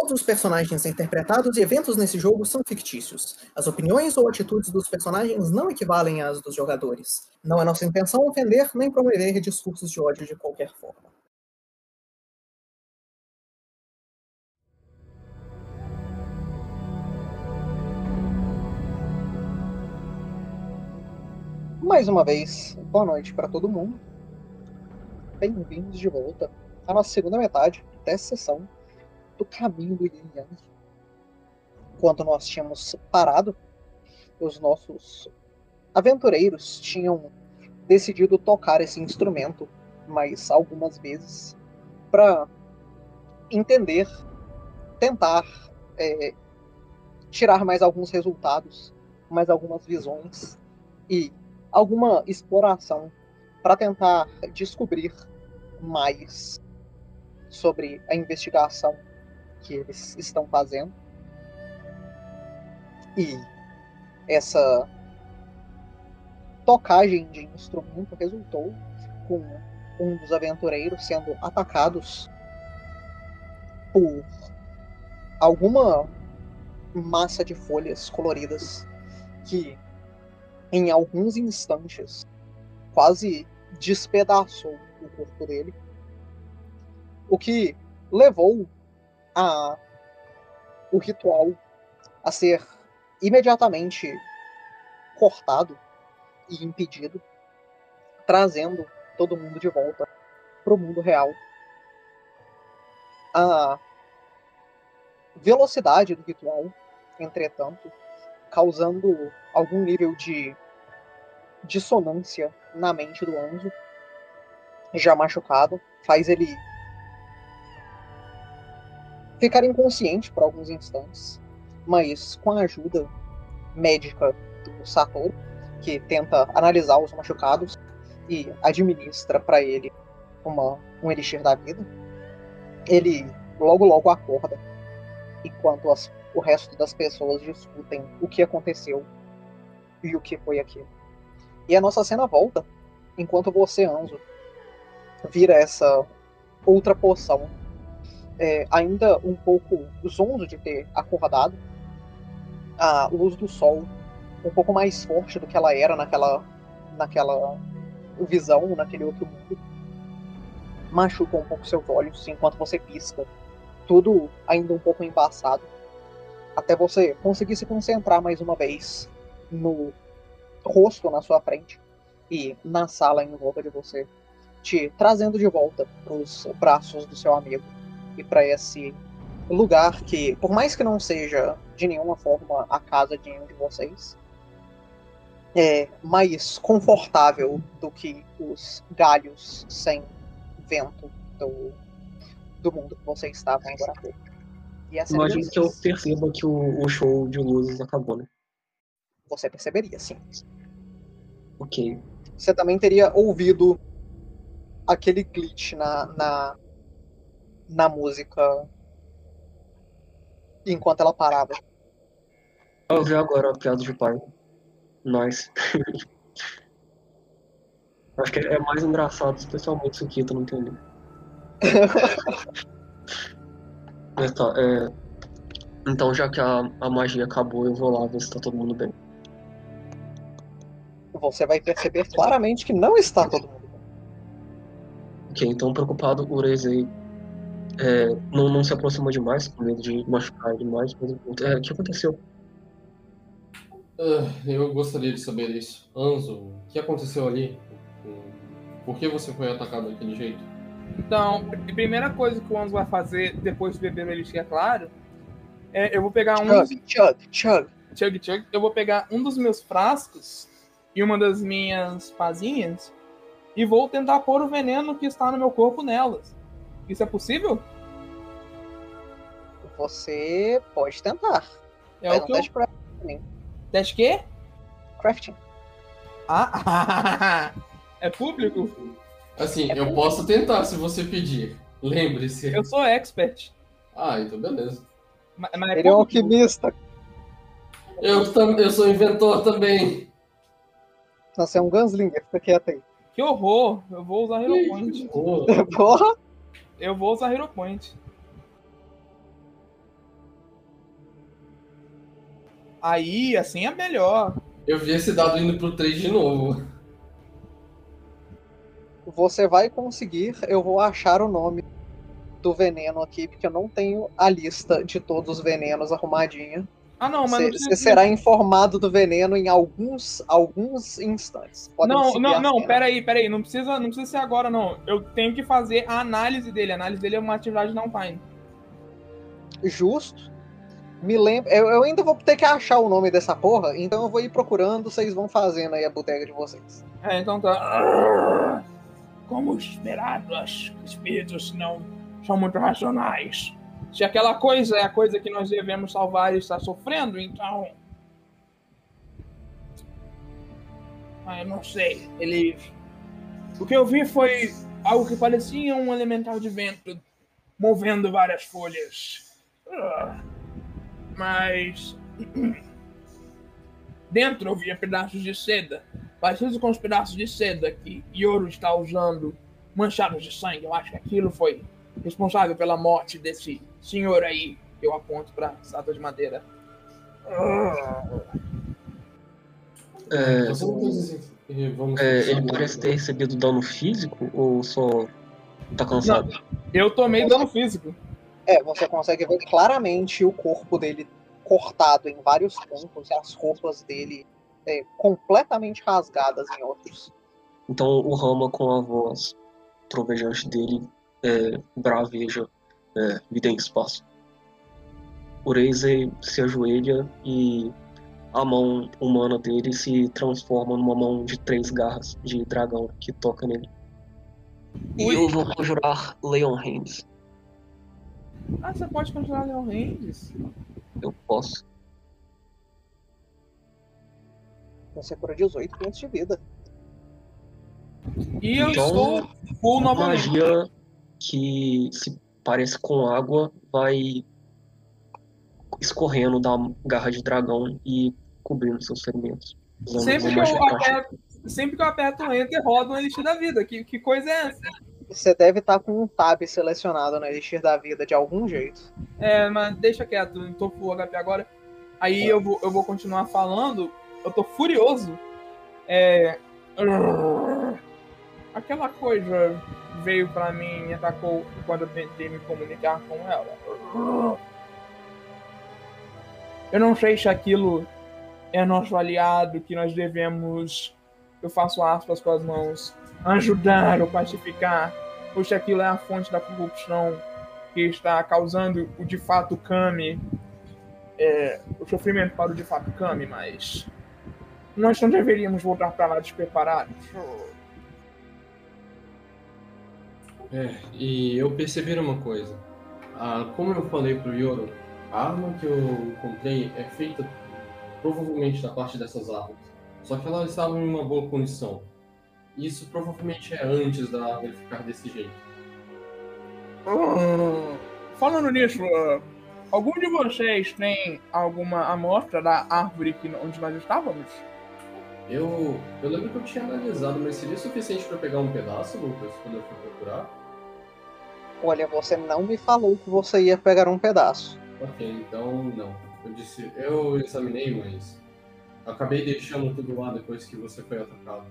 Todos os personagens interpretados e eventos nesse jogo são fictícios. As opiniões ou atitudes dos personagens não equivalem às dos jogadores. Não é nossa intenção ofender nem promover discursos de ódio de qualquer forma. Mais uma vez, boa noite para todo mundo. Bem-vindos de volta à nossa segunda metade dessa sessão do caminho do Yin Yang. Enquanto nós tínhamos parado, os nossos aventureiros tinham decidido tocar esse instrumento mais algumas vezes para entender, tentar é, tirar mais alguns resultados, mais algumas visões e alguma exploração para tentar descobrir mais sobre a investigação que eles estão fazendo. E essa tocagem de instrumento resultou com um dos aventureiros sendo atacados por alguma massa de folhas coloridas que em alguns instantes, quase despedaçou o corpo dele. O que levou a o ritual a ser imediatamente cortado e impedido, trazendo todo mundo de volta para o mundo real. A velocidade do ritual, entretanto, causando algum nível de dissonância na mente do Anzo, já machucado, faz ele ficar inconsciente por alguns instantes, mas com a ajuda médica do Satoru, que tenta analisar os machucados e administra para ele uma, um elixir da vida, ele logo logo acorda, enquanto as o resto das pessoas discutem o que aconteceu e o que foi aquilo. E a nossa cena volta enquanto você, Anzo, vira essa outra poção. É, ainda um pouco zonzo de ter acordado. A luz do sol um pouco mais forte do que ela era naquela, naquela visão, naquele outro mundo. Machuca um pouco seus olhos enquanto você pisca. Tudo ainda um pouco embaçado até você conseguir se concentrar mais uma vez no rosto na sua frente e na sala em volta de você, te trazendo de volta para os braços do seu amigo e para esse lugar que, por mais que não seja de nenhuma forma a casa de nenhum de vocês, é mais confortável do que os galhos sem vento do, do mundo que vocês estavam agora pouco. Imagino que eu perceba que o, o, show de luzes acabou, né? Você perceberia, sim. Ok. Você também teria ouvido aquele glitch na, na, na música enquanto ela parava. Eu ouvi agora a piada de pai. Nós. Acho que é mais engraçado, especialmente isso aqui, tu não entendeu. Mas tá, é... Então, já que a, a magia acabou, eu vou lá ver se tá todo mundo bem. Você vai perceber claramente que não está todo mundo bem. Ok, então preocupado, o Urezei é, não, não se aproxima demais, com medo de machucar demais. Mas, é, o que aconteceu? Uh, eu gostaria de saber isso. Anzo, o que aconteceu ali? Por que você foi atacado daquele jeito? Então, a primeira coisa que o Anzo vai fazer depois de beber o Elixir, é claro, é eu vou pegar um. Chug, chug, chug. Chug, chug. Eu vou pegar um dos meus frascos e uma das minhas pazinhas e vou tentar pôr o veneno que está no meu corpo nelas. Isso é possível? Você pode tentar. É Faz o que um teste eu... crafting. Teste quê? Crafting. Ah, é público? Assim, é eu posso tentar se você pedir. Lembre-se. Eu sou expert. Ah, então beleza. Mas, mas é Ele é um alquimista. Eu, eu sou inventor também. Você é um gunslinger, fica quieto aí. Que horror! Eu vou usar Hero Point. Porra! Eu vou usar Hero Point. Aí, assim é melhor. Eu vi esse dado indo pro 3 de novo. Você vai conseguir, eu vou achar o nome do veneno aqui, porque eu não tenho a lista de todos os venenos arrumadinha. Ah, não, mas não Você será informado do veneno em alguns, alguns instantes. Podem Não, não, não, peraí, peraí. Não precisa, não precisa ser agora, não. Eu tenho que fazer a análise dele. A análise dele é uma atividade downtime. Justo. Me lembra. Eu, eu ainda vou ter que achar o nome dessa porra, então eu vou ir procurando, vocês vão fazendo aí a bodega de vocês. É, então tá. Como esperado, os espíritos não são muito racionais. Se aquela coisa é a coisa que nós devemos salvar e está sofrendo, então. Ah, eu não sei. Ele. O que eu vi foi algo que parecia um elemental de vento movendo várias folhas. Ah, Mas. Dentro eu via pedaços de seda parecido com os pedaços de seda que Yoro está usando, manchados de sangue. Eu acho que aquilo foi responsável pela morte desse senhor aí. Eu aponto para estátua de madeira. É, não vamos é, ele parece ter recebido dano físico ou só tá cansado? Eu tomei dano físico. É, você consegue ver claramente o corpo dele cortado em vários pontos e as roupas dele é, completamente rasgadas em outros. Então o Rama com a voz trovejante dele é, braveja é, vida em espaço. O Razer se ajoelha e a mão humana dele se transforma numa mão de três garras de dragão que toca nele. E eu vou conjurar Leon Hands. Ah, você pode conjurar Leon Ranges? Eu posso. Você cura 18 pontos de vida. E eu Então, estou full novamente. Magia que se parece com água vai escorrendo da garra de dragão e cobrindo seus ferimentos. Sempre que, eu aperto, sempre que eu aperto o Enter, roda um Elixir da Vida. Que, que coisa é essa? Você deve estar com um tab selecionado no Elixir da Vida de algum jeito. É, mas deixa quieto, não tô full HP agora. Aí eu vou, eu vou continuar falando. Eu tô furioso. É. Aquela coisa veio pra mim e atacou quando eu tentei me comunicar com ela. Eu não sei se aquilo é nosso aliado, que nós devemos. Eu faço aspas com as mãos. Ajudar ou pacificar. Ou se aquilo é a fonte da corrupção que está causando o de fato Kami, é, o sofrimento para o de fato Kami, mas nós não deveríamos voltar para lá despreparados. É, e eu percebi uma coisa. Ah, como eu falei pro Yoro, a arma que eu comprei é feita provavelmente da parte dessas árvores. Só que elas estavam em uma boa condição. Isso provavelmente é antes da árvore ficar desse jeito. Falando nisso, ah, algum de vocês tem alguma amostra da árvore que, onde nós estávamos? Eu, eu lembro que eu tinha analisado, mas seria suficiente para pegar um pedaço, Lucas, quando eu fui procurar? Olha, você não me falou que você ia pegar um pedaço. Ok, então não. Eu disse, eu examinei, mas acabei deixando tudo lá depois que você foi atacado.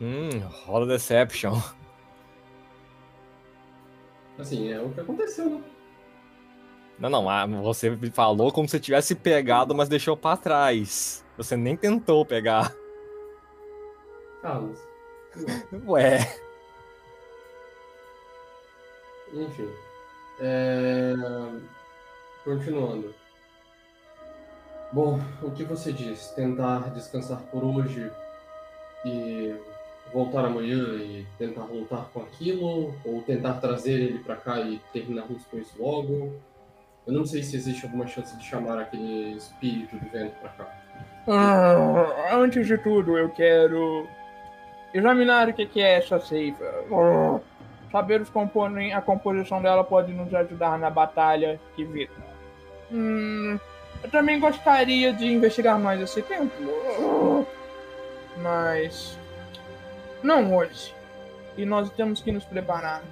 Hum, rola Deception. Assim, é o que aconteceu, né? Não, não, ah, você falou como se tivesse pegado, mas deixou pra trás. Você nem tentou pegar. Carlos. Ué. Enfim. É... Continuando. Bom, o que você diz? Tentar descansar por hoje e voltar amanhã e tentar voltar com aquilo? Ou tentar trazer ele pra cá e terminarmos com isso logo? Eu não sei se existe alguma chance de chamar aquele espírito do vento pra cá. Ah, antes de tudo, eu quero examinar o que é essa seiva. Ah, Saber os componen- a composição dela pode nos ajudar na batalha que vira. Hum, eu também gostaria de investigar mais esse templo. Mas. Não hoje. E nós temos que nos preparar.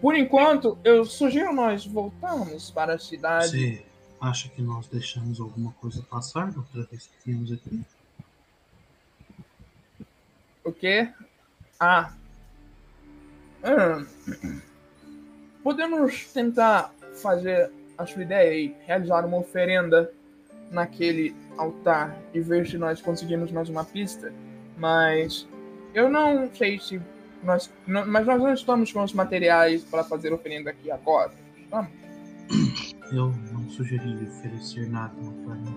Por enquanto, eu sugiro nós voltarmos para a cidade. Sim. acha que nós deixamos alguma coisa passar da outra vez que viemos aqui? O quê? Ah. Hum. Podemos tentar fazer a sua ideia e realizar uma oferenda naquele altar e ver se nós conseguimos mais uma pista. Mas eu não sei se nós. não- mas nós não estamos com os materiais para fazer oferenda aqui agora. Estamos? Eu não sugeri oferecer nada para mim.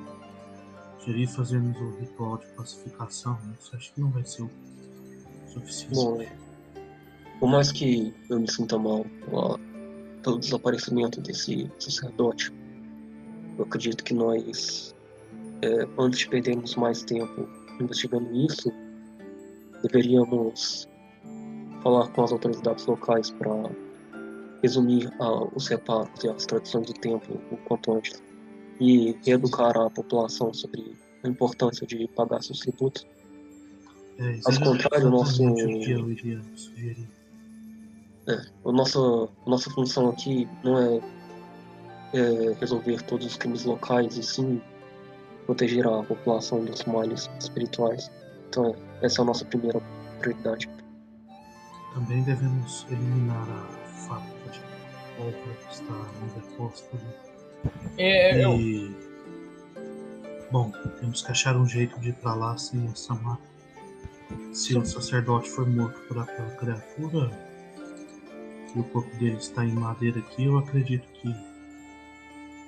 Sugeri fazermos o ritual de pacificação, mas acho que não vai ser o suficiente. Bom, por mais que eu me sinta mal ó, pelo desaparecimento desse sacerdote, eu acredito que nós, é, antes de perdermos mais tempo investigando isso, deveríamos falar com as autoridades locais para resumir ah, os reparos e as tradições do templo o quanto antes e reeducar a população sobre a importância de pagar seus tributos. É, Caso é contrário, o nosso- o eu iria sugerir. A nossa, a nossa função aqui não é, é resolver todos os crimes locais, e sim proteger a população dos males espirituais. Então, é, essa é a nossa primeira prioridade. Também devemos eliminar a fábrica de pólvora que está no depósito. né? É, eu, E. Bom, temos que achar um jeito de ir pra lá sem essa mata. Se o sacerdote for morto por aquela criatura e o corpo dele está em madeira aqui, eu acredito que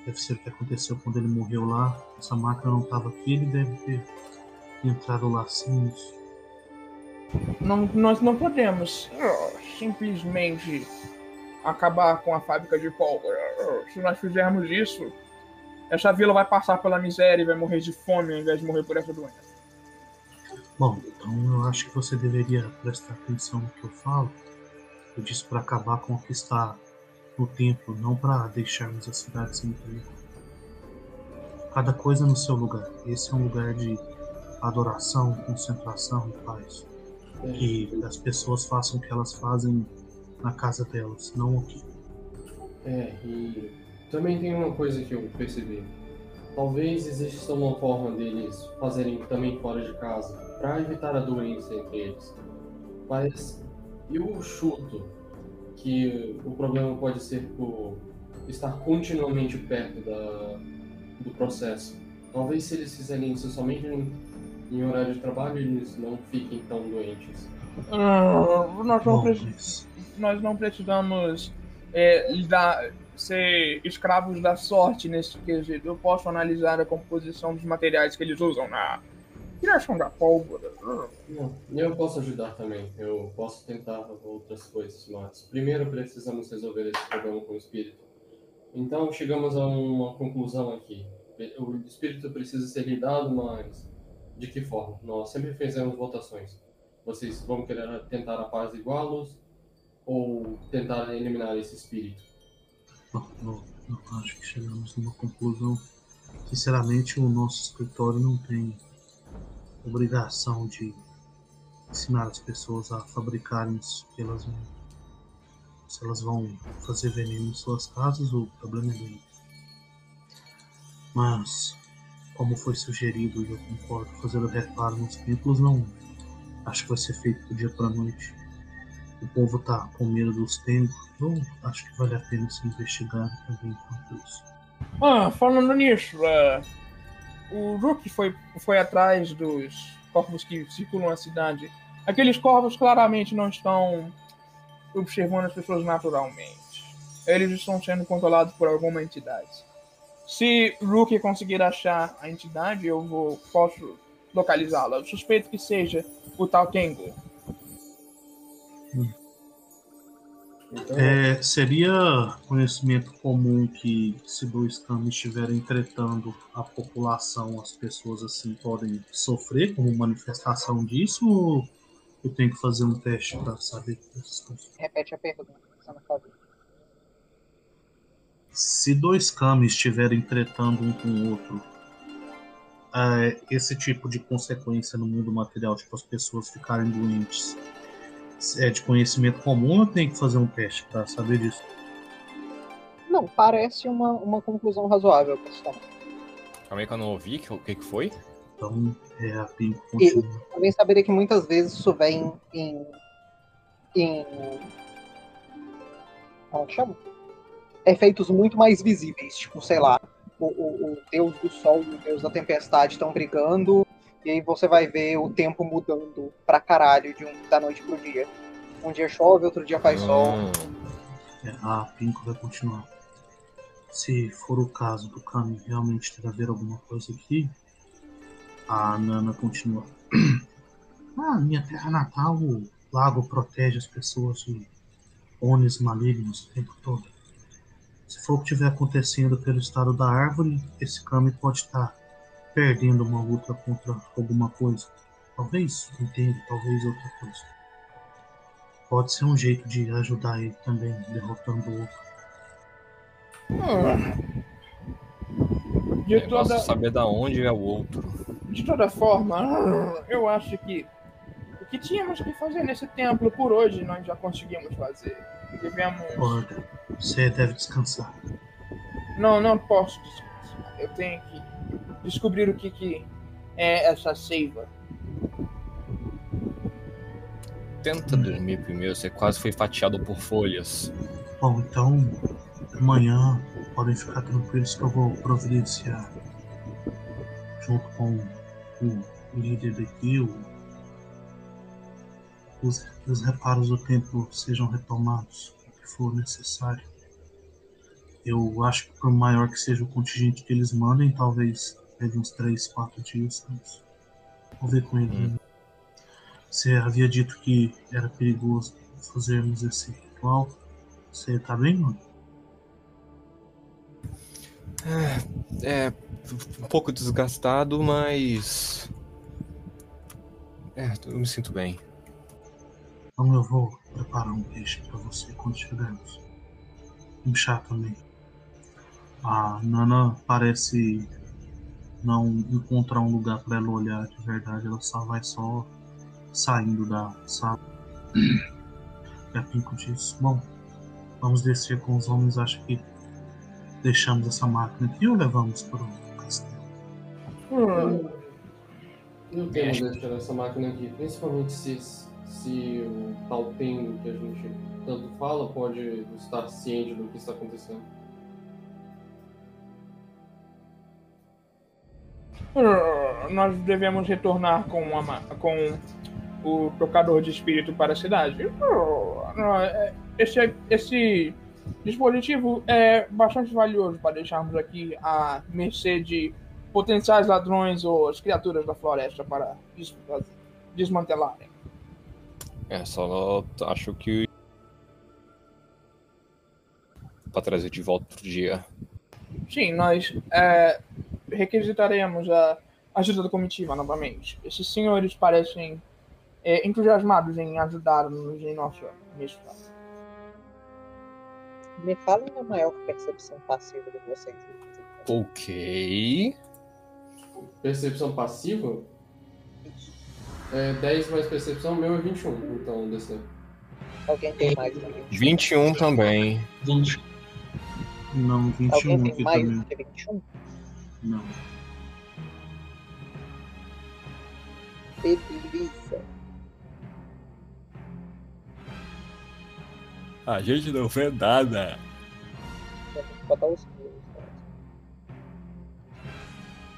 deve ser o que aconteceu quando ele morreu lá. Essa máquina não estava aqui, ele deve ter entrado lá sem isso. Não, nós não podemos simplesmente acabar com a fábrica de pólvora. Se nós fizermos isso, essa vila vai passar pela miséria e vai morrer de fome ao invés de morrer por essa doença. Bom, então eu acho que você deveria prestar atenção no que eu falo. Eu disse para acabar com o que está no templo, não para deixarmos a cidade sem tempo. Cada coisa no seu lugar. Esse é um lugar de adoração, concentração e paz. Que as pessoas façam o que elas fazem na casa delas, não aqui. É, e também tem uma coisa que eu percebi. Talvez exista uma forma deles fazerem também fora de casa, para evitar a doença entre eles. Mas eu chuto que o problema pode ser por estar continuamente perto da, do processo. Talvez se eles fizerem isso somente em, horário de trabalho, eles não fiquem tão doentes. Ah, nós, não nós não precisamos é, lidar, ser escravos da sorte nesse quesito. Eu posso analisar a composição dos materiais que eles usam na criação da pólvora. Não, eu posso ajudar também. Eu posso tentar outras coisas, mas primeiro precisamos resolver esse problema com o espírito. Então chegamos a uma conclusão aqui. O espírito precisa ser lidado, mas de que forma? Nós sempre fizemos votações. Vocês vão querer tentar apaziguá-los ou tentar eliminar esse espírito? Eu, eu acho que chegamos numa conclusão. Sinceramente, o nosso escritório não tem obrigação de ensinar as pessoas a fabricarem isso que elas vão. Se elas vão fazer veneno em suas casas, o problema é deles. Mas, como foi sugerido, e eu concordo, fazer o reparo nos templos não acho que vai ser feito do dia para noite. O povo tá com medo dos templos, eu acho que vale a pena se investigar também enquanto isso. Ah, falando nisso, é, o Rook foi, foi atrás dos corvos que circulam a cidade. Aqueles corvos claramente não estão observando as pessoas naturalmente. Eles estão sendo controlados por alguma entidade. Se Rook conseguir achar a entidade, eu vou, posso localizá-la. Eu suspeito que seja o tal Tengu. Então, É, seria conhecimento comum que se dois caminhos estiverem tretando a população, as pessoas assim podem sofrer como manifestação disso? Ou eu tenho que fazer um teste para saber dessas coisas? Repete a pergunta, por favor. Se dois camis estiverem tretando um com o outro, é, esse tipo de consequência no mundo material, tipo as pessoas ficarem doentes, é de conhecimento comum ou eu tenho que fazer um teste para saber disso? Não, parece uma, uma conclusão razoável tomar. Calma aí que eu não ouvi, o que que foi? Então, é, a Pinko continua. Também saberia que muitas vezes isso vem em. em. Como que chama? Efeitos muito mais visíveis. Tipo, sei lá, o, o, o deus do sol e o deus da tempestade estão brigando, e aí você vai ver o tempo mudando pra caralho de um, da noite pro dia. Um dia chove, outro dia faz sol. Hum, É, a Pinko vai continuar. Se for o caso do Kami realmente ter a ver alguma coisa aqui, a Nana continua. Ah, minha terra natal, o lago protege as pessoas de onis malignos o tempo todo. Se for o que estiver acontecendo pelo estado da árvore, esse Kami pode estar perdendo uma luta contra alguma coisa. Talvez entenda, talvez outra coisa. Pode ser um jeito de ajudar ele também, derrotando o outro. De eu gosto toda, de saber da onde é o outro. de toda forma, eu acho que o que tínhamos que fazer nesse templo por hoje nós já conseguimos fazer. Devemos. Você deve descansar. Não, não posso descansar. Eu tenho que descobrir o que, que é essa seiva. Tenta dormir primeiro, você quase foi fatiado por folhas. Bom, então amanhã podem ficar tranquilos que eu vou providenciar junto com o líder daqui, o, os, os reparos do templo sejam retomados, o que for necessário. Eu acho que por maior que seja o contingente que eles mandem, talvez leve uns 3, 4 dias. Mas vou ver com ele. Hum. Você havia dito que era perigoso fazermos esse ritual. Você tá bem, mano? É, um pouco desgastado, mas. É, eu me sinto bem. Então eu vou preparar um peixe pra você quando chegarmos. Um chá também. A Nana parece não encontrar um lugar pra ela olhar de verdade. Ela só vai só saindo da sala. E a Pinko diz: Bom, vamos descer com os homens. Acho que deixamos essa máquina aqui ou levamos para o castelo? Eu temo deixar essa máquina aqui, principalmente se, se o tal Tengo que a gente tanto fala pode estar ciente do que está acontecendo. Nós devemos retornar com, a ma- com o tocador de espírito para a cidade. É- Esse, esse dispositivo é bastante valioso para deixarmos aqui à mercê de potenciais ladrões ou as criaturas da floresta para des- desmantelarem. É, só acho que. Pra trazer de volta pro dia. Sim, nós é, requisitaremos a ajuda da comitiva novamente. Esses senhores parecem é, entusiasmados em ajudar-nos em nossa missão. Me falem a maior percepção passiva de vocês. Ok. Percepção passiva? É 10 mais percepção, meu é 21, então DC. Alguém tem mais que 21? 21 também. 20. Não, 21 Alguém aqui tem mais também. do que 21? Não. Beleza. A gente não fez nada. Vamos botar os meus.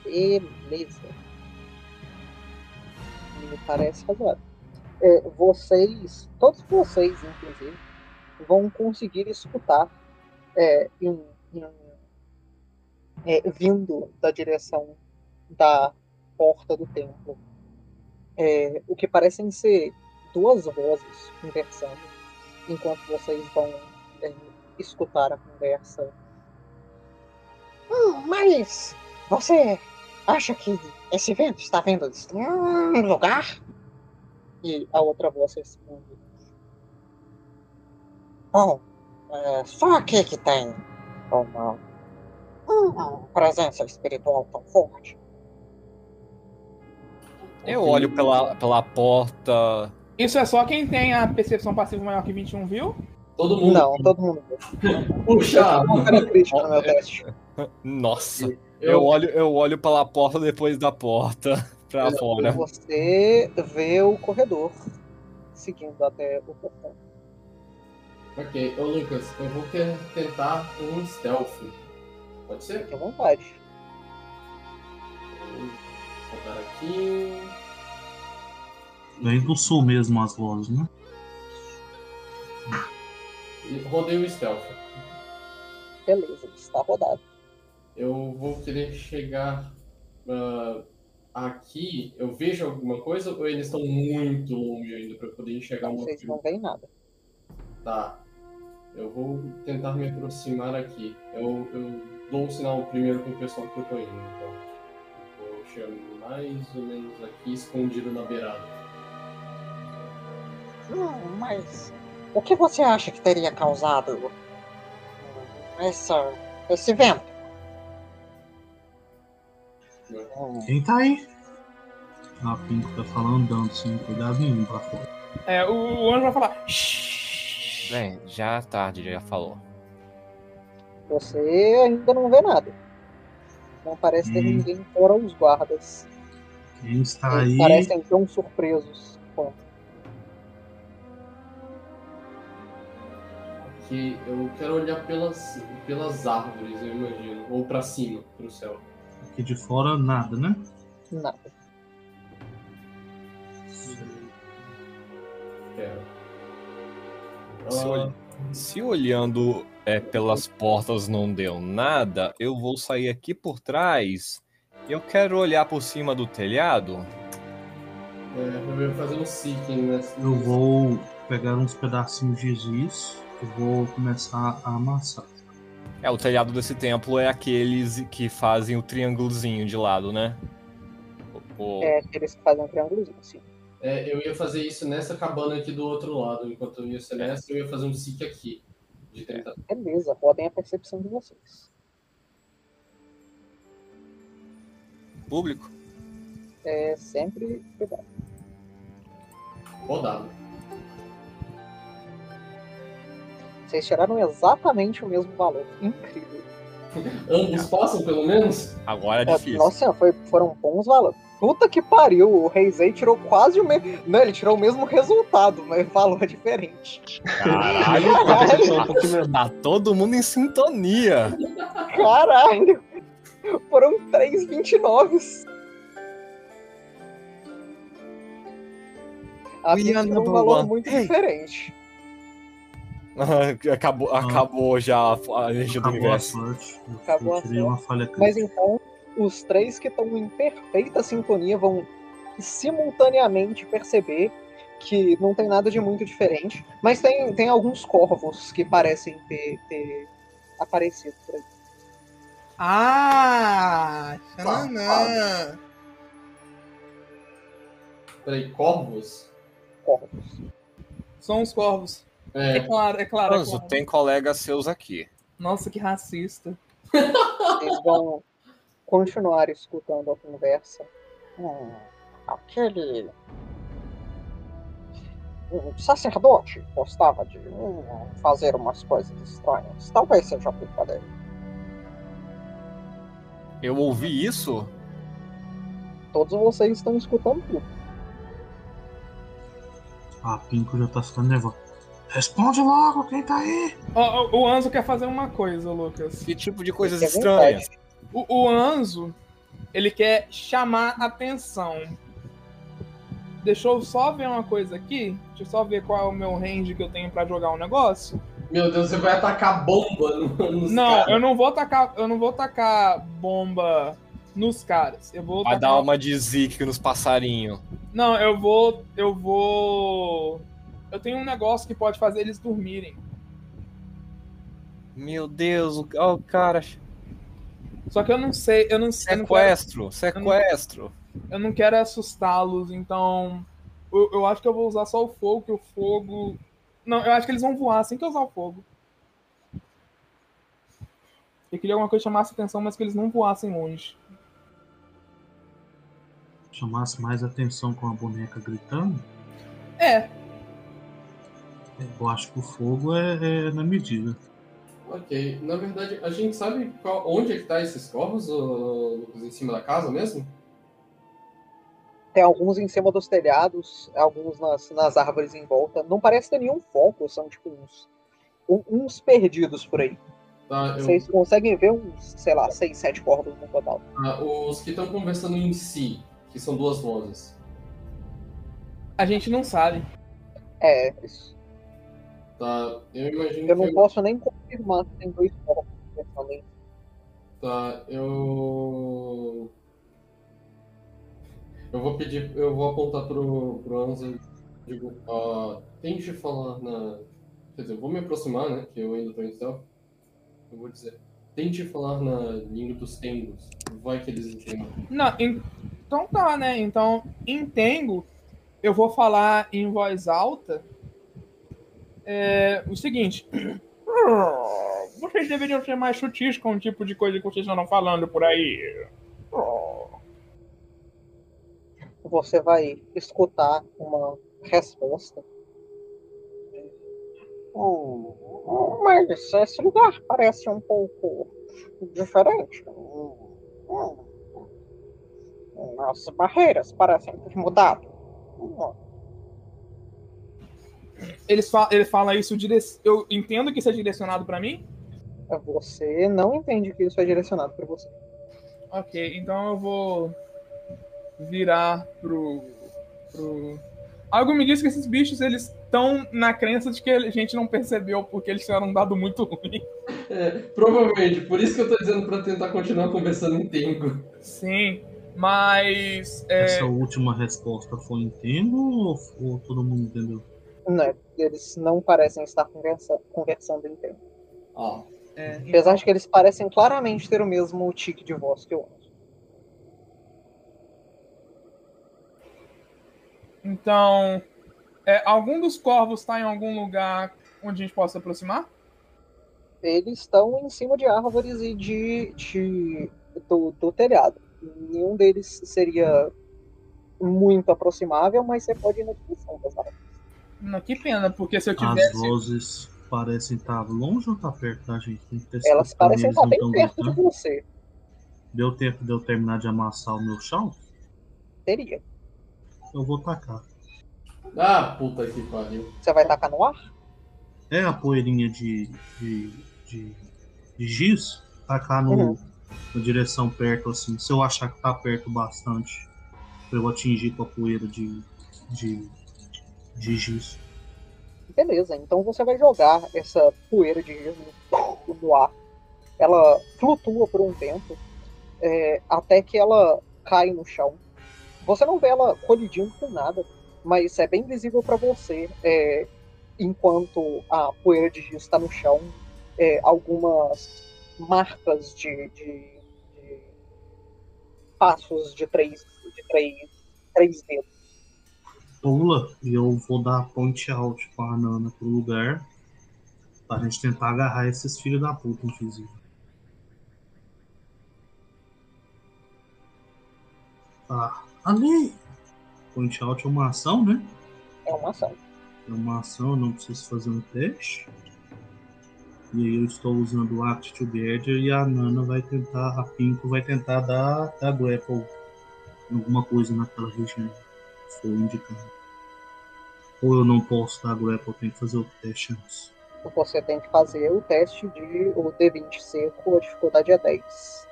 Beleza. Me parece razoável. É, vocês, todos vocês, inclusive, vão conseguir escutar é, em- em- é, vindo da direção da porta do templo é, o que parecem ser duas vozes conversando enquanto vocês vão é, escutar a conversa. Hum, mas você acha que esse vento está vindo de um lugar? E a outra voz responde. Bom, é, só aqui que tem uma, uma presença espiritual tão forte. Eu olho pela, pela porta. Isso é só quem tem a percepção passiva maior que 21, viu? Todo mundo. Não, todo mundo. Puxa! Uma cara crítica no meu teste. Nossa, eu, Eu, olho, eu olho pela porta depois da porta pra fora. Você vê o corredor seguindo até o portão. Ok, ô Lucas, eu vou ter- tentar um stealth. Pode ser? Fique à vontade. Vou botar aqui. Vem do sul mesmo as vozes, né? E rodei o stealth. Beleza, está rodado. Eu vou querer chegar ah, aqui. Eu vejo alguma coisa ou eles estão muito longe ainda para poder enxergar uma Vocês não veem nada. Tá. Eu vou tentar me aproximar aqui. Eu, eu dou um sinal primeiro pro pessoal que eu tô indo. Então. Vou chegar mais ou menos aqui, escondido na beirada. Hum, mas o que você acha que teria causado essa, esse vento? Quem tá aí? A Pinko tá falando, dando sim, cuidado indo pra fora. É, o, o anjo vai falar. Bem, já é tarde, já falou. Você ainda não vê nada. Não parece ter Hum. ninguém fora os guardas. Quem está Eles aí? parecem tão surpresos quanto. Aqui eu quero olhar pelas, pelas árvores, eu imagino. Ou pra cima, pro céu. Aqui de fora, nada, né? Nada. Quero. Se, olh- se olhando é, pelas portas não deu nada, eu vou sair aqui por trás. Eu quero olhar por cima do telhado. é, eu vou fazer um seeking nessa. Eu vou pegar uns pedacinhos de giz e vou começar a amassar. É, o telhado desse templo é aqueles que fazem o triângulozinho de lado, né? O- o- É aqueles que fazem um triângulozinho, assim. É, eu ia fazer isso nessa cabana aqui do outro lado. Enquanto eu ia ser nessa, eu ia fazer um seek aqui. De tentar. Beleza, rodem a percepção de vocês. Público? É sempre cuidado. Rodado. Vocês tiraram exatamente o mesmo valor. Incrível. Ambos passam, pelo menos? Agora é É, difícil. Nossa foi, foram bons valores. Puta que pariu, o Reisei tirou quase o mesmo. Não, ele tirou o mesmo resultado, mas valor diferente. Caralho, é um pouquinho menos. tá todo mundo em sintonia. Caralho! Foram 3,29. A tirou um valor muito Hey. diferente. acabou, acabou já a, a energia do Acabou a universo. sorte. Eu, Acabou a sorte. uma falha Mas então, os três que estão em perfeita sintonia vão simultaneamente perceber que não tem nada de muito diferente. Mas tem, tem alguns corvos que parecem ter, ter aparecido por aí. Ah! Xananã! Peraí, corvos? Corvos. São os corvos. É É, claro, é claro. É Anzo, claro. tem colegas seus aqui. Nossa, que racista. Eles vão continuar escutando a conversa. Hum, aquele. O sacerdote gostava de hum, fazer umas coisas estranhas. Talvez seja a culpa dele. Eu ouvi isso? Todos vocês estão escutando tudo. A Pinko já tá ficando nervosa. Responde logo, quem tá aí? O Anzo quer fazer uma coisa, Lucas. Que tipo de coisas estranhas? O, o Anzo, ele quer chamar atenção. Deixa eu só ver uma coisa aqui. Deixa eu só ver qual é o meu range que eu tenho pra jogar um negócio. Meu Deus, você vai atacar bomba no- nos Não, caras. eu não vou tacar, eu não vou tacar bomba nos caras. Eu vou Vai tacar dar uma de Zik nos passarinhos. Não, eu vou. Eu vou. Eu tenho um negócio que pode fazer eles dormirem. Meu Deus, o ó, o cara. Só que eu não sei, eu não, eu não quero, Sequestro, sequestro. eu não quero assustá-los, então. Eu, eu acho que eu vou usar só o fogo, que o fogo. Não, eu acho que eles vão voar assim que eu usar o fogo. Eu queria alguma coisa que chamasse atenção, mas que eles não voassem longe. Chamasse mais atenção com a boneca gritando? É, Eu acho que o fogo é, é na medida. Ok. Na verdade, a gente sabe qual- onde é que tá esses corvos, Lucas? Em cima da casa mesmo? Tem alguns em cima dos telhados, alguns nas, nas árvores em volta. Não parece ter nenhum foco, são tipo uns, uns perdidos por aí. Tá, eu- Vocês conseguem ver uns, sei lá, seis, sete corvos no total. ah, os que estão conversando em si, que são duas vozes. A gente não sabe. É, isso. Tá, eu imagino Eu que. não posso nem confirmar se tem dois em Tá, eu. Eu vou pedir, eu vou apontar pro, pro Anza e digo, ah, tente falar na. Quer dizer, eu vou me aproximar, né? Que eu ainda tô em stealth. Eu vou dizer, tente falar na língua dos tengos. Vai que eles entendam. Não, en- então tá, né? Então, em Tengo, eu vou falar em voz alta é, o seguinte. Vocês deveriam ser mais sutis com o tipo de coisa que vocês andam falando por aí. você vai escutar uma resposta. Mas esse lugar parece um pouco diferente. Hum, hum. As barreiras parecem ter mudado. Hum, Eles fa ele fala isso, dire... eu entendo que isso é direcionado pra mim? Você não entende que isso é direcionado para você. Ok, então eu vou virar pro. pro... Algo me diz que esses bichos eles estão na crença de que a gente não percebeu porque eles tiveram um dado muito ruim. É, provavelmente, por isso que eu tô dizendo pra tentar continuar conversando em Tengo. Sim, mas. é, Essa última resposta foi em tempo ou, ou todo mundo entendeu? Né? Eles não parecem estar conversa conversando em tempo. Ah, é, Apesar de que eles parecem claramente ter o mesmo tique de voz que eu amo. Então, é, algum dos corvos está em algum lugar onde a gente possa aproximar? Eles estão em cima de árvores e de, de do, do telhado. Nenhum deles seria muito aproximável, mas você pode ir na direção das árvores. Não, que pena, porque se eu As tivesse. vozes parecem estar longe ou tá perto da gente? Tem que Elas parecem estar não bem perto de gritando. você. Deu tempo de eu terminar de amassar o meu chão? Seria. Eu vou tacar. ah puta que pariu. Você vai tacar no ar? É a poeirinha de, de, de, de giz, tacar no, Uhum. na direção perto, assim. Se eu achar que tá perto bastante, pra eu atingir com a poeira de, de, de giz. Beleza, então você vai jogar essa poeira de gelo no- no ar. Ela flutua por um tempo, é, até que ela cai no chão. Você não vê ela colidindo com nada, mas é bem visível para você, é, enquanto a poeira de giz está no chão, é, algumas marcas de, de- de passos de três, de três, três dedos. Pula e eu vou dar point out com a Nana pro lugar pra gente tentar agarrar esses filhos da puta invisíveis. Tá. Ali! Point out é uma ação, né? É uma ação. É uma ação, eu não preciso fazer um teste. E aí eu estou usando o Act Together e a Nana vai tentar, a Pinko vai tentar dar, dar grapple alguma coisa naquela região. For indicado. Ou eu não posso dar grapple, eu tenho que fazer o teste antes. Você tem que fazer o teste de o D20 seco, a dificuldade é 10.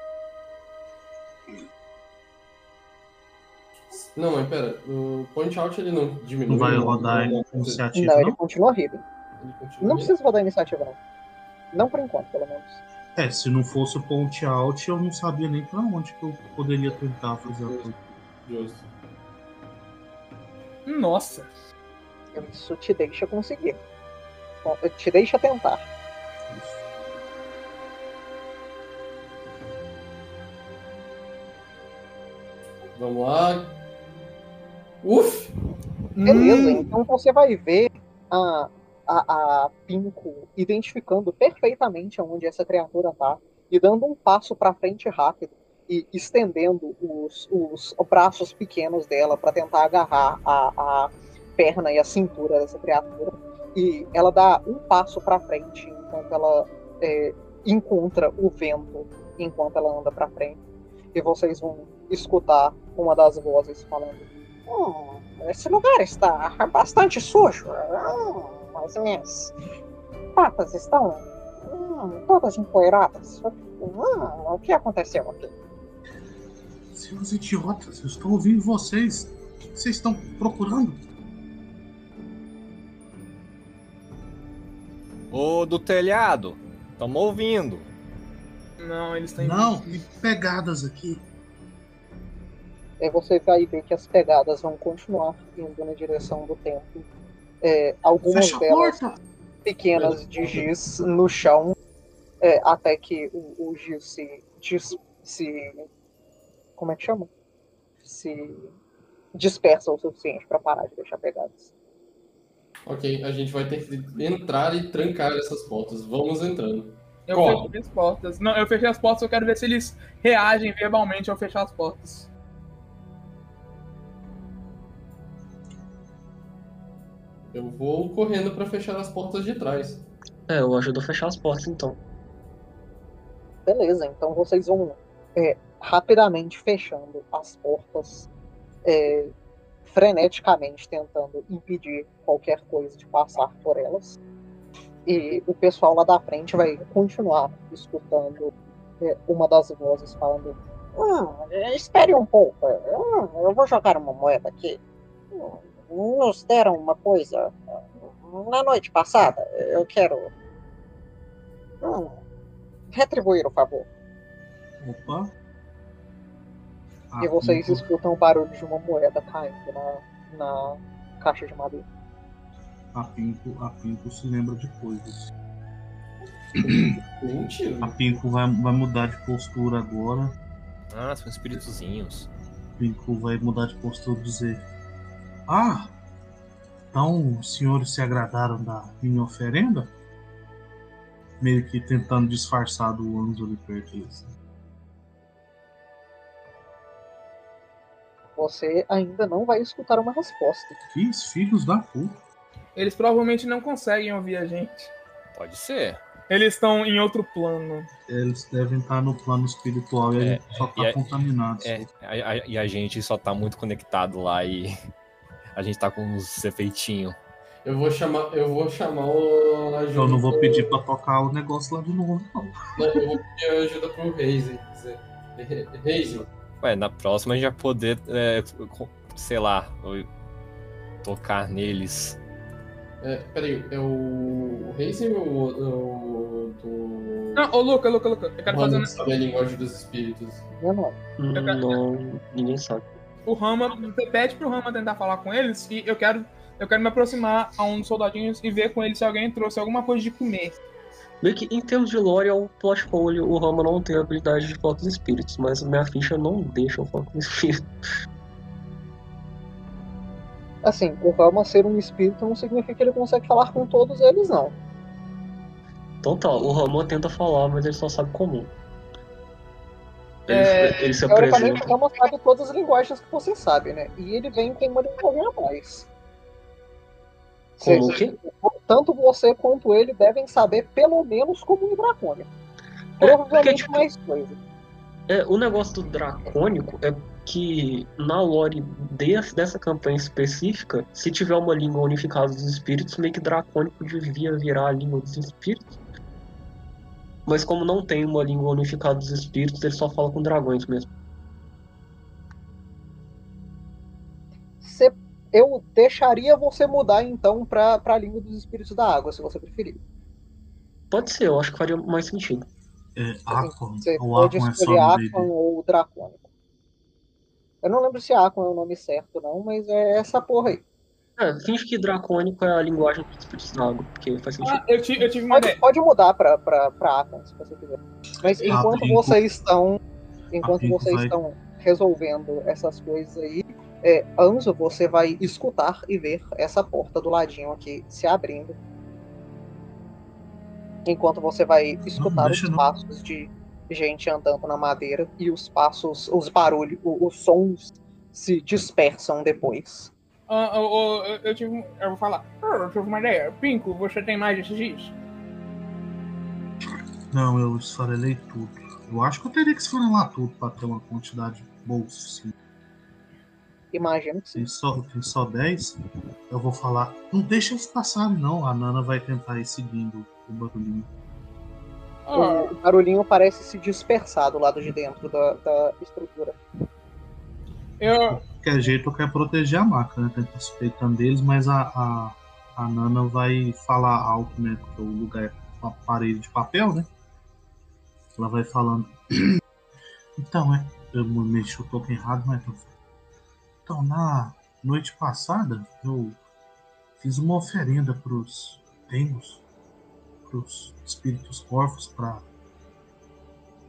Não, mas pera, o point out ele não diminui. Não vai não- rodar não- a iniciativa, Não, ele não? continua horrível. ele continua- Não precisa rodar a iniciativa, não. Não por enquanto, pelo menos. É, se não fosse o point out, eu não sabia nem pra onde que eu poderia tentar fazer a coisa. Justo. Nossa. Isso te deixa conseguir. Bom, Te deixa tentar. Vamos lá. Uf! Beleza, Hum, então você vai ver a, a, a Pinko identificando perfeitamente onde essa criatura tá e dando um passo pra frente rápido e estendendo os, os braços pequenos dela para tentar agarrar a, a, perna e a cintura dessa criatura. E ela dá um passo para frente enquanto ela é, encontra o vento enquanto ela anda para frente. E vocês vão escutar uma das vozes falando: hum, Esse lugar está bastante sujo. Hum, as minhas patas estão hum, todas empoeiradas. Hum, o que aconteceu aqui? Seus idiotas, eu estou ouvindo vocês. O que vocês estão procurando? Ô, do telhado, estamos ouvindo. Não, eles estão Não, tem pegadas aqui. Aí você vai ver que as pegadas vão continuar indo na direção do templo. É, algumas Fecha delas porta! pequenas de giz no chão, é, até que o, o giz se, se. Como é que chama? Se dispersa o suficiente para parar de deixar pegadas. Ok, a gente vai ter que entrar e trancar essas portas. Vamos entrando. Eu Corre. fechei as portas. Não, eu fechei as portas, eu quero ver se eles reagem verbalmente ao fechar as portas. Eu vou correndo para fechar as portas de trás. É, eu ajudo a fechar as portas então. Beleza, então vocês vão é, rapidamente fechando as portas, é, freneticamente tentando impedir qualquer coisa de passar por elas. E o pessoal lá da frente vai continuar escutando é, uma das vozes falando: "Hum, Espere um pouco, hum, eu vou jogar uma moeda aqui. Nos deram uma coisa hum, na noite passada, eu quero hum, retribuir o favor. Opa. E vocês Pinko- escutam o barulho de uma moeda caindo na, na caixa de madeira. a Pinko, a Pinko se lembra de coisas. Mentira. A Pinko vai, vai mudar de postura agora. Ah, são espíritozinhos. A Pinko vai mudar de postura e dizer: Ah, então os senhores se agradaram da minha oferenda? Meio que tentando disfarçar do Anzo ali perto. Assim. Você ainda não vai escutar uma resposta. Que filhos da puta. Eles provavelmente não conseguem ouvir a gente. Pode ser. Eles estão em outro plano. Eles devem estar no plano espiritual e a É, gente só tá é- contaminado. É, a- a- e a gente só tá muito conectado lá e a gente tá com uns efeitinhos. Eu vou chamar, eu vou chamar o ajuda. Eu não vou pedir pra tocar o negócio lá de novo, não. Não, eu vou pedir ajuda pro Reise. Reise, Ué, na próxima a gente vai poder, é, sei lá, tocar neles. é, peraí, é o Reise ou o do. Não, ô Luca, Luca, Luca, eu quero fazer. Mano, sabe a linguagem dos espíritos. Minha nome. quero- Não, ninguém sabe. O Rama, você pede pro Rama tentar falar com eles e eu quero, eu quero me aproximar a um dos soldadinhos e ver com ele se alguém trouxe alguma coisa de comer. Meio que em termos de lore, é o plot hole, o Rama não tem a habilidade de foco dos espíritos, mas minha ficha não deixa eu foco dos espíritos. Assim, o Rama ser um espírito não significa que ele consegue falar com todos eles, não. Então tá, o Rama tenta falar, mas ele só sabe comum. Ele, É, ele se apresenta. o Rama sabe todas as linguagens que você sabe, né? E ele vem com uma linguagem a mais. Como o quê? Tanto você quanto ele devem saber pelo menos como um dracônio. É, Provavelmente tipo, mais coisa. É, o negócio do dracônico é que na lore desse, dessa campanha específica, se tiver uma língua unificada dos espíritos, meio que dracônico devia virar a língua dos espíritos. Mas como não tem uma língua unificada dos espíritos, ele só fala com dragões mesmo. Cê- eu deixaria você mudar então pra, pra língua dos espíritos da água, se você preferir. Pode ser, eu acho que faria mais sentido. É. Você O pode é só escolher Aquan D&D. ou Dracônico. Eu não lembro se Aquan é o nome certo, não, mas é essa porra aí. É, finge que dracônico é a linguagem dos espíritos da água, porque faz sentido. Ah, eu, ti- eu tive uma Pode, ideia. pode mudar pra, pra, pra Aquan, se você quiser. Mas Ah, enquanto Pinko. vocês estão. Enquanto vocês vai- estão resolvendo essas coisas aí, é, Anzo, você vai escutar e ver essa porta do ladinho aqui se abrindo. Enquanto você vai escutar os deixa não. passos de gente andando na madeira e os passos, os barulhos, os sons se dispersam depois. Ah, eu, eu, eu tive. Eu vou falar. "Ah, Eu tive uma ideia. Pinco, você tem mais desses dias? Não, eu esfarelei tudo. Eu acho que eu teria que esfarelar tudo pra ter uma quantidade boa o suficiente. Imagino que sim. Tem só, tem só 10. Eu vou falar. Não deixa eles passarem, não. A Nana vai tentar ir seguindo o barulhinho. Ah, O barulhinho parece se dispersar do lado de dentro da, da estrutura. eu, De qualquer jeito, eu quero proteger a máquina, né? Tentar suspeitando deles, mas a, a, a Nana vai falar alto, né? Porque o lugar é uma parede de papel, né? Ela vai falando. Então, é. Eu mexi o token errado, mas. tô- Então, na noite passada, eu fiz uma oferenda pros Tengos, pros espíritos corvos, pra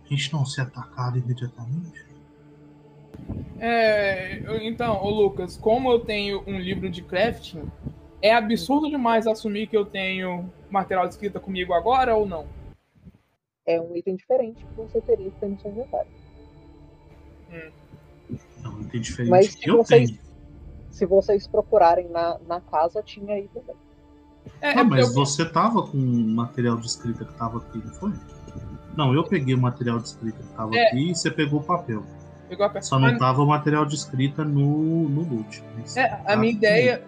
a gente não ser atacado imediatamente. é, então, ô Lucas, como eu tenho um livro de crafting, é absurdo demais assumir que eu tenho material de escrita comigo agora ou não? É um item diferente que você teria que ter no seu inventário. Não, não tem diferente Mas eu vocês- tenho. Se vocês procurarem na, na casa, tinha aí também. É, é Ah, mas porque eu- você tava com o material de escrita que tava aqui, não foi? Não, eu peguei o material de escrita que tava É. aqui e você pegou o papel. pegou Só não a- tava o material de escrita no, no loot. Mas É, tá a minha tudo ideia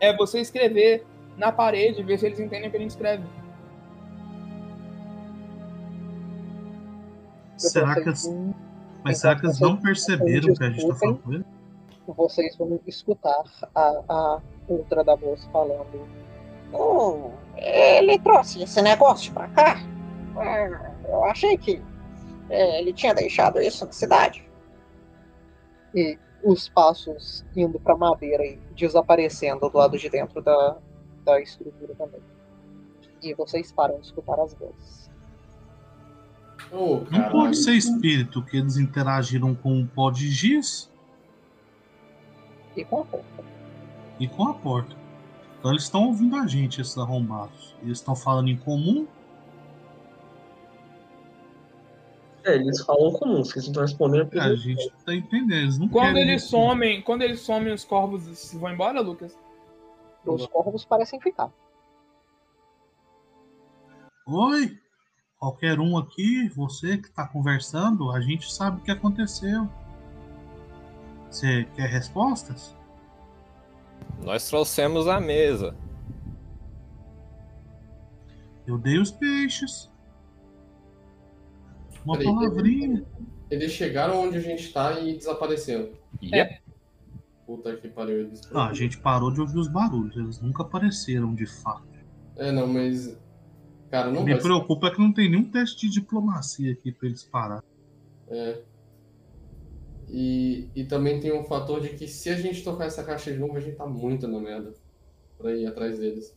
é você escrever na parede, ver se eles entendem o que a gente escreve. Será que, vocês, as- mas será que eles não perceberam que a gente tá falando com ele? vocês vão escutar a, a outra da moça falando. "Oh, ele trouxe esse negócio pra cá? Ah, eu achei que é, ele tinha deixado isso na cidade. E os passos indo pra madeira e desaparecendo do lado de dentro da, da estrutura também. E vocês param de escutar as vozes. Ô, Não pode ser espírito que eles interagiram com um pó de giz E com a porta. e com a porta. Então eles estão ouvindo a gente, esses arrombados. Eles estão falando em comum. É, eles falam comum, vocês não estão respondendo. É, a gente tá entendendo. Eles não Quando querem eles isso. somem, quando eles somem os corvos vão embora, Lucas? Os corvos parecem ficar. Oi, qualquer um aqui, você que está conversando, a gente sabe o que aconteceu. Você quer respostas? Nós trouxemos a mesa. Eu dei os peixes. Uma Peraí, palavrinha. Eles chegaram onde a gente tá e desapareceram. Yep. Puta que pariu. Eles... Ah, a gente parou de ouvir os barulhos, eles nunca apareceram de fato. É, não, mas. Cara, não Me vai preocupa é que não tem nenhum teste de diplomacia aqui pra eles parar. É. E, e também tem um fator de que se a gente tocar essa caixa de novo, a gente tá muito na merda. Pra ir atrás deles.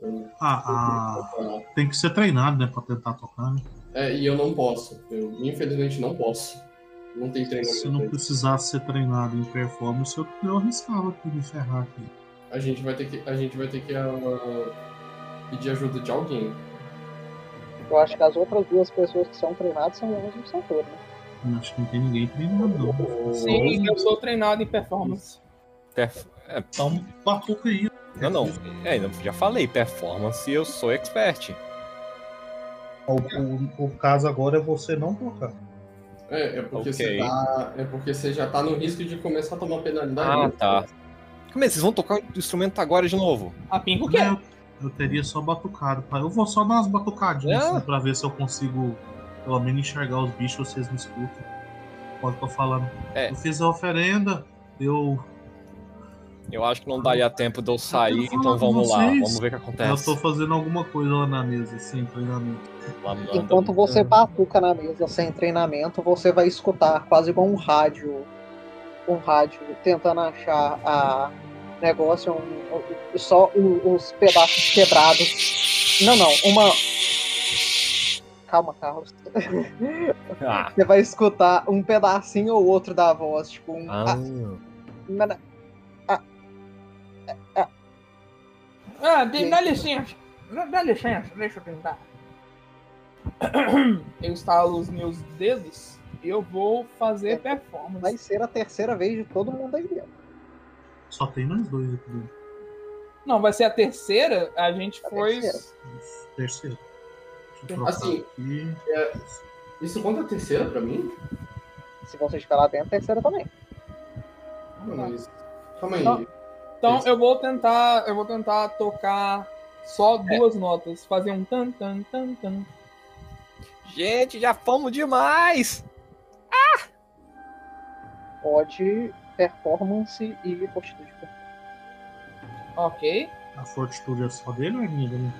Eu- Ah, ah, tem que ser treinado, né, pra tentar tocar. Né? É, e eu não posso. Eu infelizmente não posso. Não tem Se treinamento. não pra isso. precisasse ser treinado em performance, eu, eu arriscava aqui me ferrar aqui. A gente vai ter que, a gente vai ter que ah, pedir ajuda de alguém. Eu acho que as outras duas pessoas que são treinadas são homens do setor, né? Eu Acho que não tem ninguém treinado, não. Sim, eu sou treinado em performance. Perf- é, Então, batuca aí. Não, não. É, não, já falei, performance eu sou expert. O, o- o caso agora é você não tocar. É, é porque Ok. você tá. É porque você já tá no risco de começar a tomar penalidade. Ah, tá. Como é? Vocês vão tocar o instrumento agora de novo? A Pinco quer. Eu, eu teria só batucado. Eu vou só dar umas batucadinhas É. assim, pra ver se eu consigo pelo menos enxergar os bichos, vocês me escutam. Pode tô falando. É. Eu fiz a oferenda, eu, Eu acho que não daria tempo de eu sair, falar então vamos lá. Vamos ver o que eu acontece. tô fazendo alguma coisa lá na mesa, assim, treinamento. Enquanto você batuca na mesa sem treinamento, você vai escutar quase igual um rádio. Um rádio tentando achar a negócio, um- um- só os pedaços quebrados. Não, não, uma. Calma, Carlos. Ah, Você vai escutar um pedacinho ou outro da voz, tipo um. ah, ah, Ah, de- dá licença. Dá, dá licença, deixa eu tentar. Eu instalo os meus dedos e eu vou fazer performance. vai ser a terceira vez de todo mundo aí dentro. Só tem nós dois aqui dentro. Não, vai ser a terceira. A gente A foi. terceira. Trocar Assim, aqui. Isso conta a terceira pra mim? Se você estiver lá dentro, a terceira também. Ah, mas... Calma aí. Não. Então eu vou tentar. Eu vou tentar tocar só duas notas. Fazer um tan tan tan tan. Gente, já fomos demais! Pode performance e fortitude. Ok. A fortitude é só dele ou é minha também?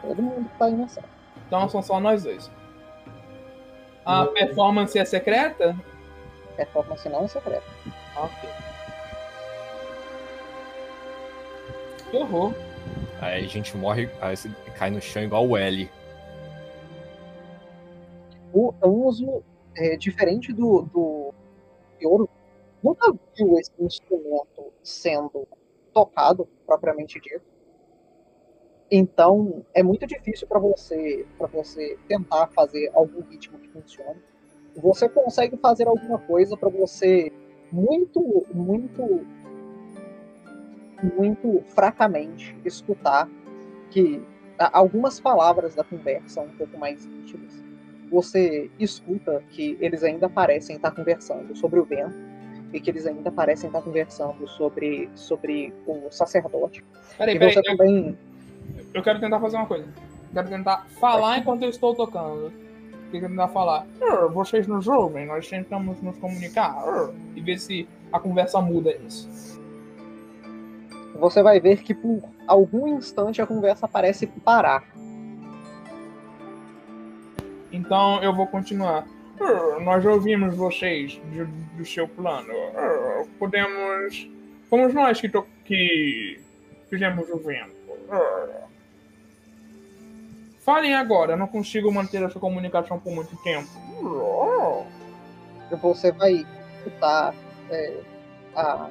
Todo mundo tá aí nessa. Então são só nós dois. A performance é secreta? Performance não é secreta. Ok. Que horror. Aí a gente morre, aí você cai no chão igual o L. O Anzo, é, diferente do, do Yoro, nunca viu esse instrumento sendo tocado, propriamente dito. Então, é muito difícil para você, para você tentar fazer algum ritmo que funcione. Você consegue fazer alguma coisa para você muito, muito, muito fracamente escutar que algumas palavras da conversa um pouco mais íntimas você escuta que eles ainda parecem estar conversando sobre o vento e que eles ainda parecem estar conversando sobre, sobre o sacerdote. Peraí, peraí. Eu, também. eu quero tentar fazer uma coisa. Quero tentar falar enquanto eu estou tocando. Quero tentar falar. "Ah, vocês nos ouvem, nós tentamos nos comunicar. Ah", E ver se a conversa muda isso. Você vai ver que por algum instante a conversa parece parar. Então eu vou continuar. "Ah, Nós ouvimos vocês de- do seu plano. Ah, Podemos. Fomos nós que, to- que fizemos o vento. Ah. Falem agora, não consigo manter essa comunicação por muito tempo. Você vai escutar é, a-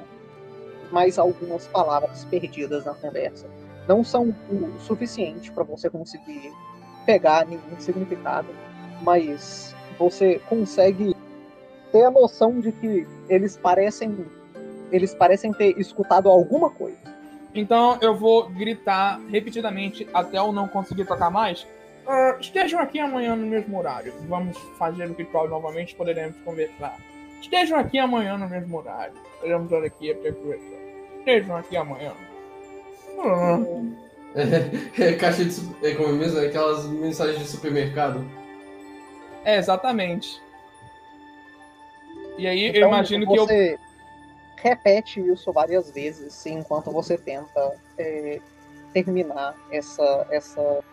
mais algumas palavras perdidas na conversa. Não são o suficiente para você conseguir pegar nenhum significado, mas você consegue ter a noção de que eles parecem eles parecem ter escutado alguma coisa. Então eu vou gritar repetidamente até eu não conseguir tocar mais. "Ah, estejam aqui amanhã no mesmo horário. Vamos fazer o ritual novamente, poderemos conversar. Estejam aqui amanhã no mesmo horário. Poderemos olhar aqui até conversar. Estejam aqui amanhã. Ah, É, caixa de. É como é mesmo? Aquelas mensagens de supermercado. É, exatamente. E aí eu Então, imagino que eu. você repete isso várias vezes enquanto você tenta é, terminar essa, essa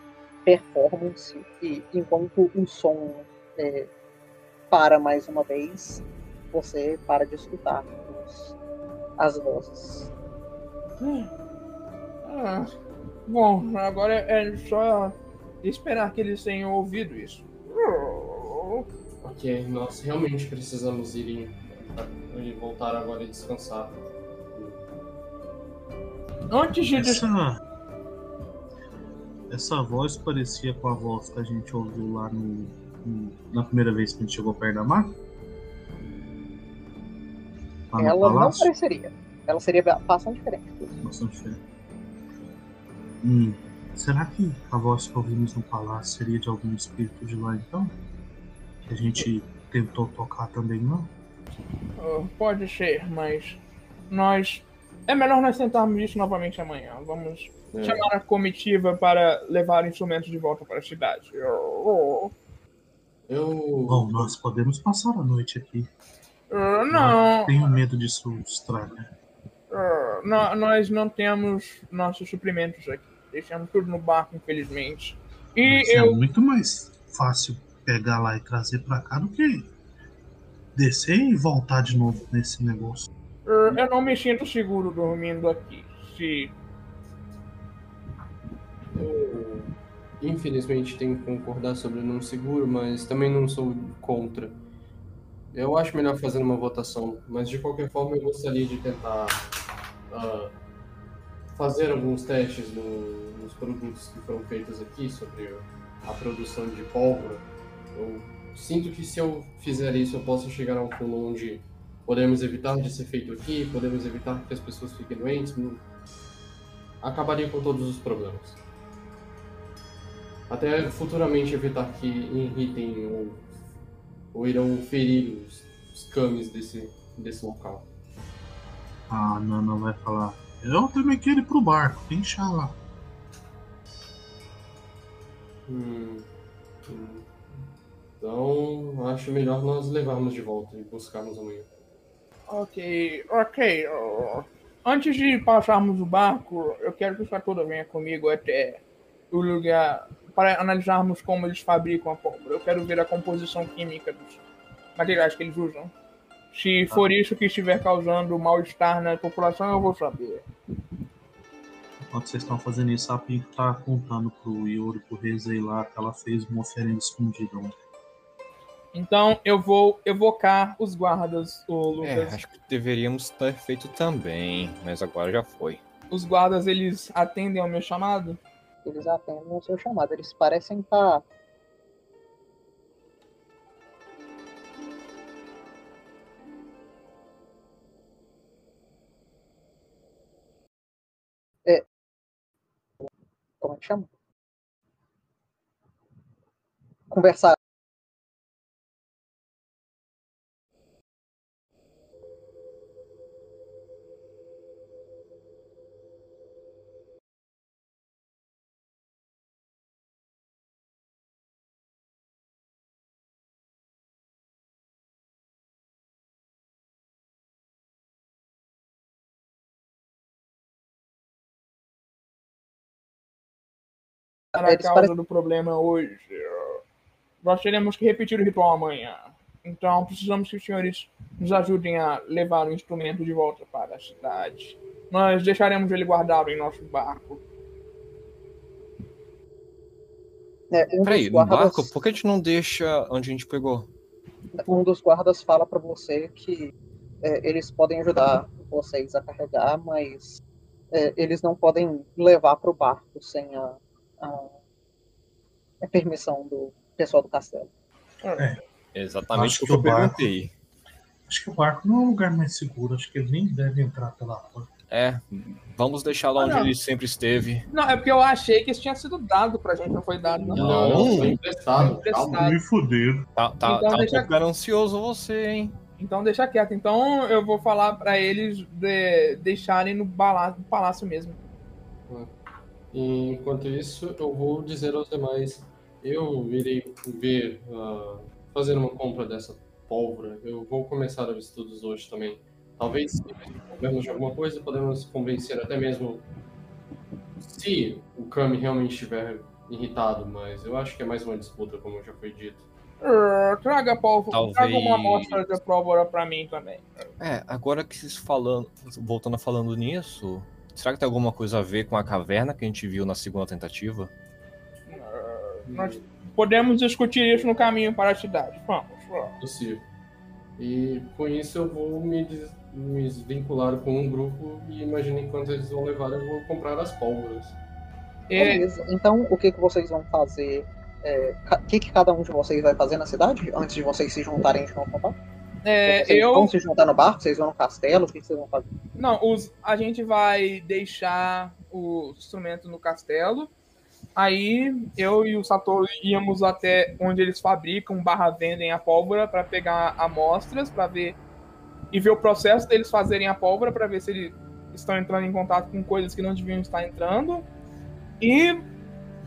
performance e enquanto o som é, para mais uma vez, você para de escutar os- as vozes. Ah, bom, agora é só esperar que eles tenham ouvido isso. Ok, nós realmente precisamos ir em- e voltar agora e descansar. Antes de. Essa. Essa voz parecia com a voz que a gente ouviu lá no, no- na primeira vez que a gente chegou perto da máquina? Lá Ela não pareceria. Ela seria bastante diferente. Bastante diferente. Hum, será que a voz que ouvimos no palácio seria de algum espírito de lá então? Que a gente tentou tocar também não? Ah, Pode ser, mas nós. É melhor nós tentarmos isso novamente amanhã. Vamos É. chamar a comitiva para levar instrumentos de volta para a cidade. Eu. Bom, nós podemos passar a noite aqui. Ah, não, Tenho medo disso estragar. ah, nó- nós não temos nossos suprimentos aqui. Deixamos tudo no barco, infelizmente. E Mas é eu. muito mais fácil pegar lá e trazer pra cá do que descer e voltar de novo nesse negócio. ah, eu não me sinto seguro dormindo aqui. Se. Eu, infelizmente tenho que concordar sobre não seguro, mas também não sou contra. Eu acho melhor fazer uma votação, mas de qualquer forma eu gostaria de tentar ah, fazer alguns testes no- nos produtos que foram feitos aqui sobre a produção de pólvora. Eu sinto que se eu fizer isso eu posso chegar a um ponto onde podemos evitar de ser feito aqui, podemos evitar que as pessoas fiquem doentes, acabaria com todos os problemas. Até futuramente evitar que irritem ou, ou irão ferir os, os camis desse, desse local. A Nana vai falar. Eu também quero ir pro barco, deixa lá. Hum, hum. Então, acho melhor nós levarmos de volta e buscarmos amanhã. Ok, ok. Antes de passarmos o barco, eu quero que o Sakura venha comigo até o lugar para analisarmos como eles fabricam a pólvora. Eu quero ver a composição química dos materiais que eles usam. Se for isso que estiver causando mal-estar na população, eu vou saber. Enquanto vocês estão fazendo isso, a Pinko tá contando pro Yuri, pro Rezei lá, que ela fez uma oferenda escondida ontem. Então eu vou evocar os guardas, o É, Lucas. acho que deveríamos ter feito também, mas agora já foi. Os guardas, eles atendem ao meu chamado? Eles atendem o seu chamado. Eles parecem estar. É. Como é que chama? Conversar. Para a causa do problema hoje. Nós teremos que repetir o ritual amanhã. Então precisamos que os senhores nos ajudem a levar o instrumento de volta para a cidade. Nós deixaremos ele guardado em nosso barco. É, um, Peraí, dos no guardas, barco, por que a gente não deixa onde a gente pegou? um dos guardas fala pra você que é, eles podem ajudar vocês a carregar, mas é, eles não podem levar pro barco sem a, a- a permissão do pessoal do castelo. Exatamente Acho o que eu o barco- perguntei. Acho que o barco não é um lugar mais seguro, acho que ele nem deve entrar pela porta. É, vamos deixar lá Ah, onde não. ele sempre esteve. Não, é porque eu achei que isso tinha sido dado pra gente, não foi dado, não. Não. Não, foi emprestado. Calma. Me fuderam. Tá, tá, Então tá um pouco ganancioso você, hein? Então deixa quieto. Então eu vou falar pra eles de deixarem no, bala- no palácio mesmo. E, enquanto isso, eu vou dizer aos demais: eu irei ver, ah, fazer uma compra dessa pólvora. Eu vou começar os estudos hoje também. Talvez, se soubermos de alguma coisa, podemos convencer até mesmo se o Kami realmente estiver irritado, mas eu acho que é mais uma disputa, como já foi dito. Uh, traga a pólvora, Talvez- traga uma amostra de pólvora pra mim também. É, agora que vocês falando, voltando a falando nisso, será que tem alguma coisa a ver com a caverna que a gente viu na segunda tentativa? Nós podemos discutir isso no caminho para a cidade. Vamos, vamos. Possível. E com isso eu vou me, des- me desvincular com um grupo e imagine enquanto eles vão levar, eu vou comprar as pólvoras. É, Beleza. Então, o que, que vocês vão fazer? é, O que, que cada um de vocês vai fazer na cidade antes de vocês se juntarem de novo? Tá? É, Vocês eu. vão se juntar no barco? Vocês vão no castelo? O que, vocês vão fazer? Não, os, a gente vai deixar o instrumento no castelo. Aí eu e o Satoru íamos até onde eles fabricam barra vendem a pólvora para pegar amostras para ver e ver o processo deles fazerem a pólvora para ver se eles estão entrando em contato com coisas que não deviam estar entrando. E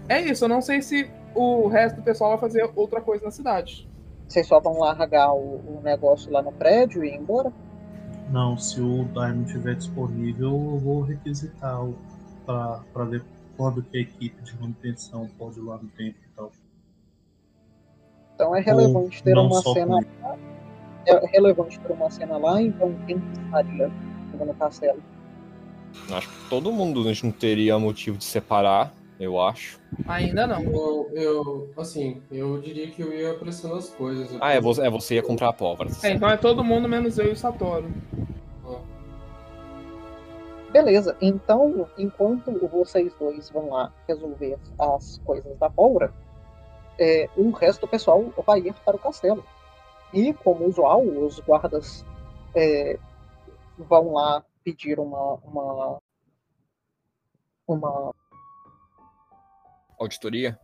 é isso, eu não sei se o resto do pessoal vai fazer outra coisa na cidade. Vocês só vão largar o, o negócio lá no prédio e ir embora? Não, se o Diamond estiver disponível, eu vou requisitar pra ver quando que a equipe de manutenção pode ir lá no tempo e tal. Então é relevante ter não uma cena. comigo. É relevante ter uma cena lá, então quem estaria no castelo? Acho que todo mundo a gente não teria motivo de separar, eu acho. Ainda não. Eu, eu, assim, eu diria que eu ia apressando as coisas. Ah, é você, é você ia comprar a pólvora. É, então é todo mundo menos eu e o Satoru. Beleza, então enquanto vocês dois vão lá resolver as coisas da pólvora, é, o resto do pessoal vai ir para o castelo. E, como usual, os guardas é, vão lá pedir uma, uma, uma Auditoria?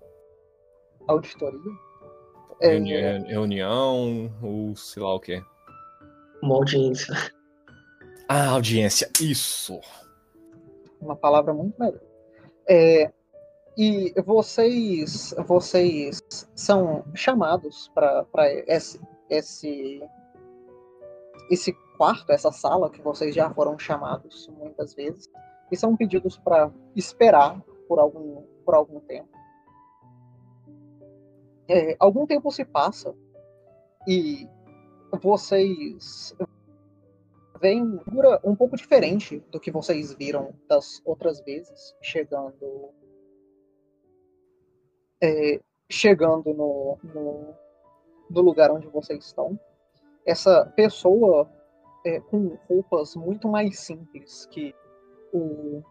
auditoria. Reuni- É, Reunião ou sei lá o quê. Uma audiência. Ah, audiência. Isso. uma palavra muito melhor. É, e vocês, vocês são chamados para esse, esse, esse quarto, essa sala que vocês já foram chamados muitas vezes, e são pedidos para esperar por algum, por algum tempo. É, algum tempo se passa e vocês vem uma figura um pouco diferente do que vocês viram das outras vezes, chegando é, chegando no, no, no lugar onde vocês estão. Essa pessoa é, com roupas muito mais simples que o,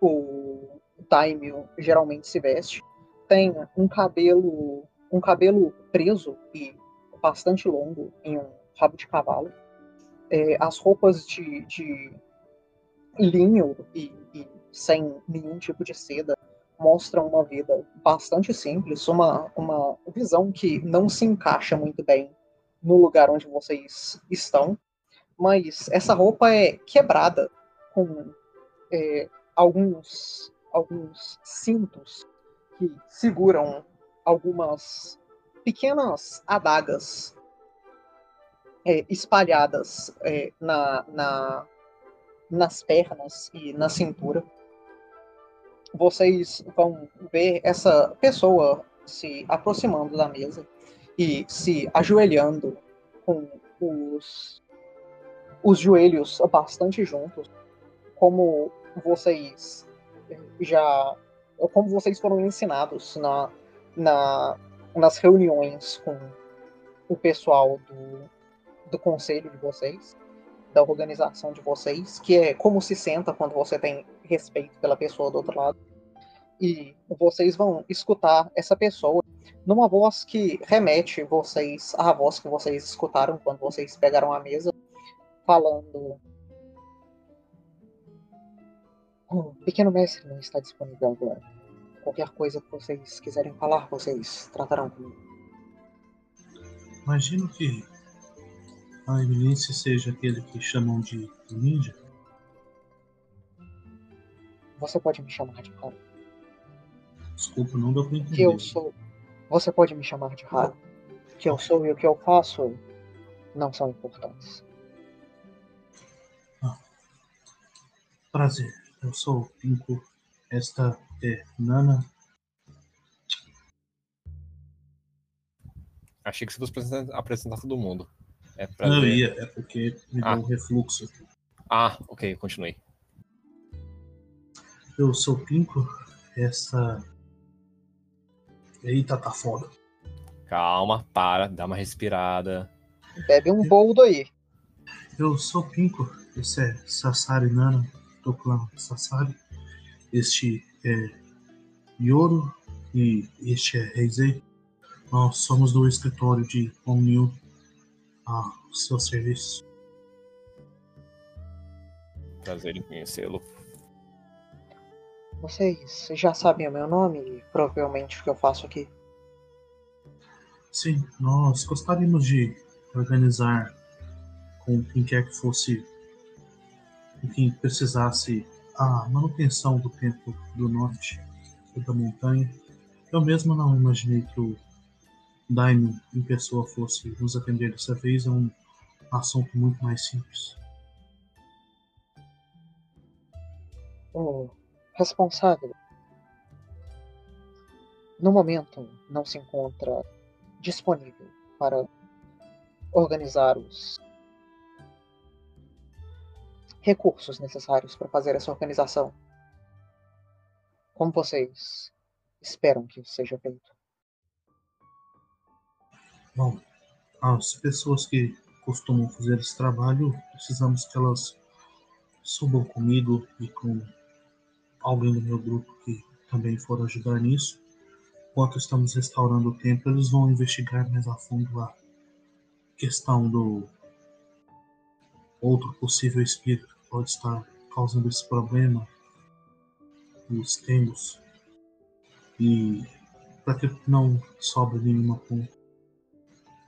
o Daimyo geralmente se veste, tem um cabelo um cabelo preso e bastante longo em um rabo de cavalo. É, as roupas de, de linho e, e, sem nenhum tipo de seda mostram uma vida bastante simples, uma, uma visão que não se encaixa muito bem no lugar onde vocês estão, mas essa roupa é quebrada com é, alguns, alguns cintos que seguram algumas pequenas adagas é, espalhadas é, na, na, nas pernas e na cintura. Vocês vão ver essa pessoa se aproximando da mesa e se ajoelhando com os, os joelhos bastante juntos, como vocês já como vocês foram ensinados na, na, nas reuniões com o pessoal do, do conselho de vocês, da organização de vocês, que é como se senta quando você tem respeito pela pessoa do outro lado. E vocês vão escutar essa pessoa numa voz que remete vocês à voz que vocês escutaram quando vocês pegaram a mesa, falando. O pequeno mestre não está disponível agora. Qualquer coisa que vocês quiserem falar, vocês tratarão comigo. Imagino que a eminência seja aquele que chamam de ninja. Você pode me chamar de Haru. Desculpa, não deu pra entender. Que eu sou. Você pode me chamar de Haru. Que eu sou e o que eu faço não são importantes. Prazer, eu sou o Pinko. Esta é Nana. Achei que você fosse apresentar, todo mundo. É pra Não, ver. ia, é porque me Ah. deu um refluxo aqui. Ah, ok, continuei. Eu sou o Pinko. Essa. Eita, tá foda. Calma, para, dá uma respirada. Bebe um boldo aí. Eu sou o Pinko. Esse é Sassari Nana, do clã Sassari. Este é Yoro e este é Reizei. Nós somos do escritório de Omniu a seu serviço. Prazer em conhecê-lo. Vocês já sabem o meu nome e provavelmente o que eu faço aqui. Sim, nós gostaríamos de organizar com quem quer que fosse, com quem precisasse a manutenção do templo do norte da montanha. Eu mesmo não imaginei que o Daimon em pessoa fosse nos atender dessa vez, é um assunto muito mais simples. O responsável, no momento, não se encontra disponível para organizar os recursos necessários para fazer essa organização. Como vocês esperam que isso seja feito? Bom, as pessoas que costumam fazer esse trabalho, precisamos que elas subam comigo e com alguém do meu grupo que também for ajudar nisso. Enquanto estamos restaurando o templo, eles vão investigar mais a fundo a questão do outro possível espírito pode estar causando esse problema nos temos e para que não sobre nenhuma ponta.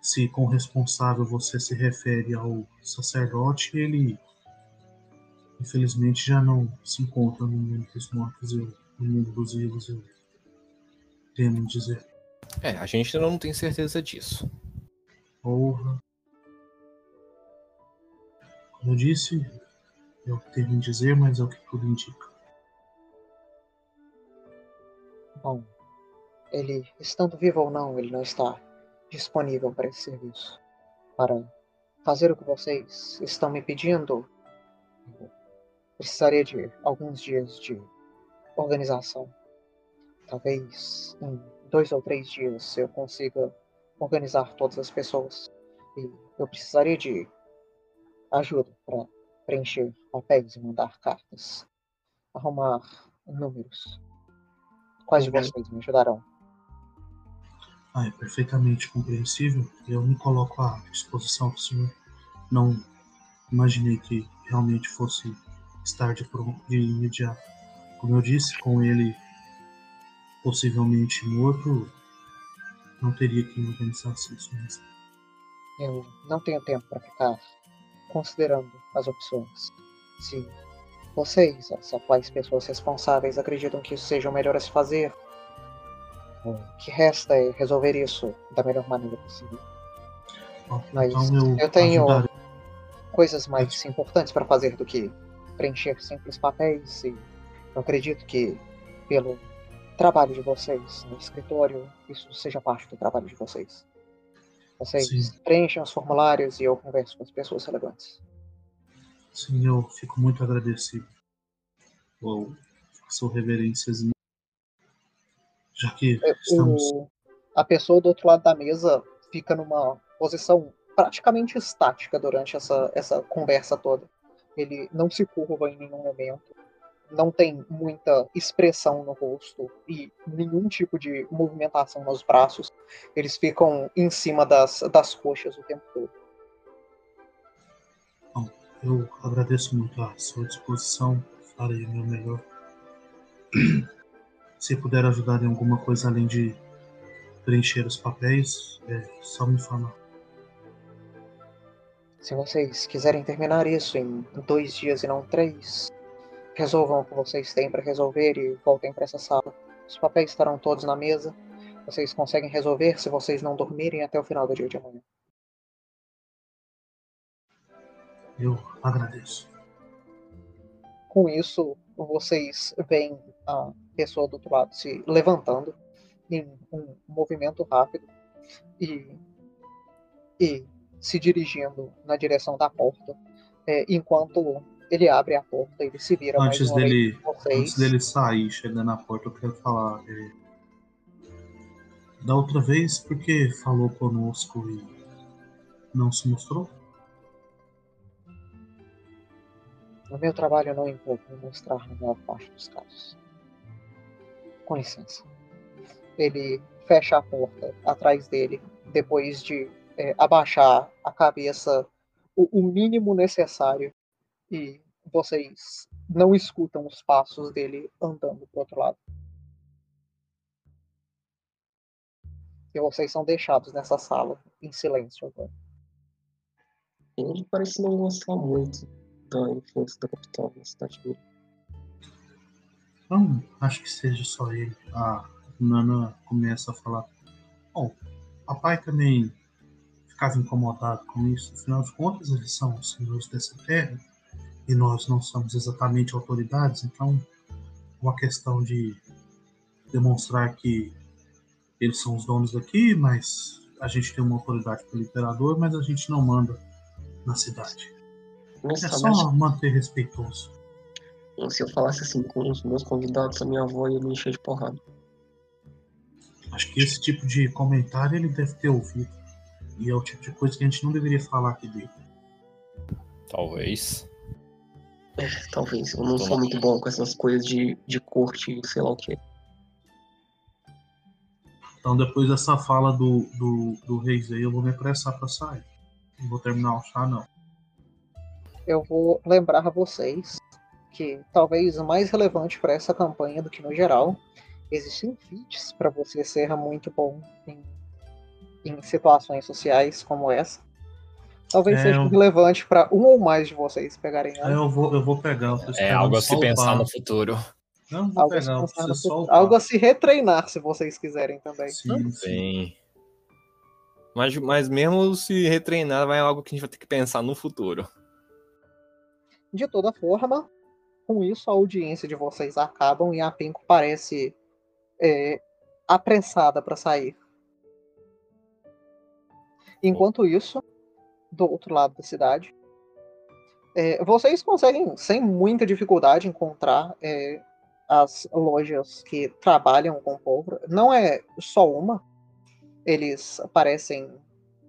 Se com responsável você se refere ao sacerdote, ele infelizmente já não se encontra no mundo dos mortos, eu, no mundo dos vivos, eu temo dizer. É, a gente ainda não tem certeza disso. Porra. Como eu disse, é o que temo dizer, mas é o que tudo indica. Bom, ele, estando vivo ou não, ele não está disponível para esse serviço. Para fazer o que vocês estão me pedindo, precisaria de alguns dias de organização. Talvez em dois ou três dias eu consiga organizar todas as pessoas. E eu precisaria de ajuda para preencher papéis e mandar cartas, arrumar números. Quais de vocês me ajudarão? Ah, é perfeitamente compreensível. Eu me coloco à disposição do senhor. Não imaginei que realmente fosse estar de, de imediato. Como eu disse, com ele possivelmente morto, não teria que organizar isso mesmo. Eu não tenho tempo para ficar considerando as opções. Se vocês, as atuais pessoas responsáveis, acreditam que isso seja o melhor a se fazer, o que resta é resolver isso da melhor maneira possível. Bom, Mas então eu, eu tenho ajudarei. coisas mais importantes para fazer do que preencher simples papéis e eu acredito que pelo trabalho de vocês no escritório isso seja parte do trabalho de vocês. Vocês Sim. preenchem os formulários e eu converso com as pessoas relevantes. Sim, eu fico muito agradecido. Ou sou reverências. Já que estamos. O- a pessoa do outro lado da mesa fica numa posição praticamente estática durante essa, essa conversa toda. Ele não se curva em nenhum momento, não tem muita expressão no rosto e nenhum tipo de movimentação nos braços. Eles ficam em cima das, das coxas o tempo todo. Eu agradeço muito a sua disposição, farei o meu melhor. Se puder ajudar em alguma coisa além de preencher os papéis, é só me falar. Se vocês quiserem terminar isso em dois dias e não três, resolvam o que vocês têm para resolver e voltem para essa sala. Os papéis estarão todos na mesa. Vocês conseguem resolver se vocês não dormirem até o final do dia de amanhã. Eu agradeço. Com isso, vocês veem a pessoa do outro lado se levantando em um movimento rápido e, e se dirigindo na direção da porta. É, enquanto ele abre a porta, ele se vira mais Antes vez dele, antes dele sair, chegando na porta, eu quero falar. é, da outra vez, porque falou conosco e não se mostrou? No meu trabalho não envolve me mostrar na maior parte dos casos. Com licença. Ele fecha a porta atrás dele, depois de é, abaixar a cabeça o, o mínimo necessário e vocês não escutam os passos dele andando pro outro lado. E vocês são deixados nessa sala, em silêncio agora. Ele parece não gostar muito da influência da capital na cidade dele. Não, acho que seja só ele. A Nana começa a falar. Bom, papai também ficava incomodado com isso. Afinal de contas, eles são os senhores dessa terra e nós não somos exatamente autoridades, então uma questão de demonstrar que eles são os donos daqui, mas a gente tem uma autoridade pelo imperador, mas a gente não manda na cidade. É Honestamente, só manter respeitoso. se eu falasse assim com os meus convidados, a minha avó ia me encher de porrada. Acho que esse tipo de comentário ele deve ter ouvido. E é o tipo de coisa que a gente não deveria falar aqui dele. Talvez. É, talvez. Eu não Toma. sou muito bom com essas coisas de, de corte e sei lá o que. Então, depois dessa fala do, do, do Reis aí, eu vou me apressar pra sair. Não vou terminar o chá, não. eu vou lembrar a vocês que talvez o mais relevante para essa campanha do que no geral, existem feats para você ser muito bom em, em situações sociais como essa. Talvez É, seja eu- relevante para um ou mais de vocês pegarem ela. Eu vou, eu vou pegar. Eu É algo a se pensar no futuro. Não, vou Algo a, se pegar, pensar no soltar. Algo a se retreinar, se vocês quiserem também. Sim, sim. Sim. Mas, mas mesmo se retreinar, vai algo que a gente vai ter que pensar no futuro. De toda forma, com isso a audiência de vocês acabam e a Pinko parece é, apressada para sair. Enquanto isso, do outro lado da cidade, é, vocês conseguem sem muita dificuldade encontrar é, as lojas que trabalham com pólvora. Não é só uma, eles parecem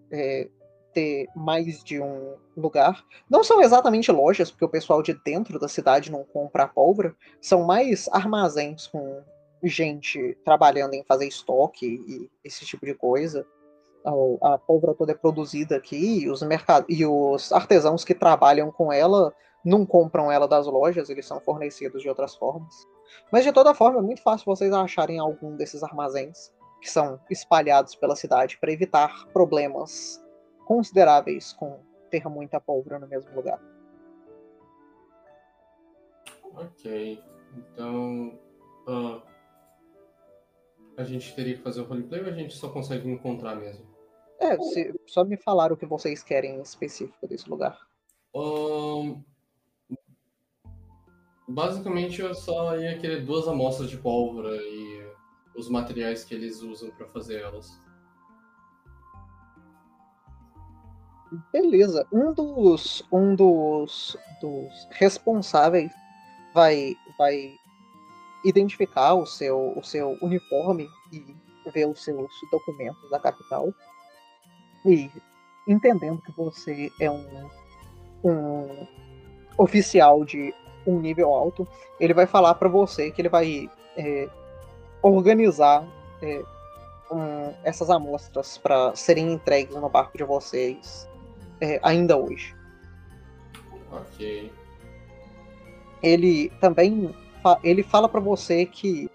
é, ter mais de um lugar. Não são exatamente lojas, porque o pessoal de dentro da cidade não compra pólvora, são mais armazéns com gente trabalhando em fazer estoque e esse tipo de coisa. A, pólvora toda é produzida aqui e os, mercad... e os artesãos que trabalham com ela não compram ela das lojas, eles são fornecidos de outras formas. Mas de toda forma, é muito fácil vocês acharem algum desses armazéns que são espalhados pela cidade para evitar problemas consideráveis com ter muita pólvora no mesmo lugar. Ok. Então. ah, a gente teria que fazer o roleplay ou a gente só consegue encontrar mesmo? É, se, só me falar o que vocês querem em específico desse lugar. Ahn, basicamente, eu só ia querer duas amostras de pólvora e os materiais que eles usam para fazer elas. Beleza. Um dos um dos, dos responsáveis vai vai identificar o seu o seu uniforme e ver os seus documentos da capital e entendendo que você é um um oficial de um nível alto, ele vai falar para você que ele vai é, organizar é, um, essas amostras para serem entregues no barco de vocês é, ainda hoje. Ok. Ele também fa- ele fala para você que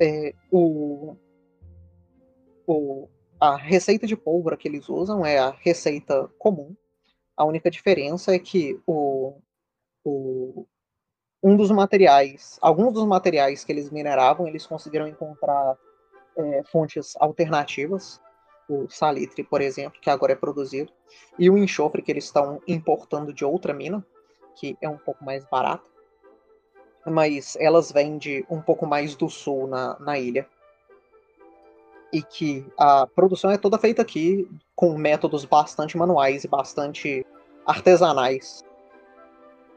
é, o, o a receita de pólvora que eles usam é a receita comum. A única diferença é que o, o um dos materiais, alguns dos materiais que eles mineravam, eles conseguiram encontrar é, fontes alternativas, o salitre, por exemplo, que agora é produzido, e o enxofre que eles estão importando de outra mina, que é um pouco mais barata, mas elas vêm de um pouco mais do sul na, na ilha. E que a produção é toda feita aqui com métodos bastante manuais e bastante artesanais.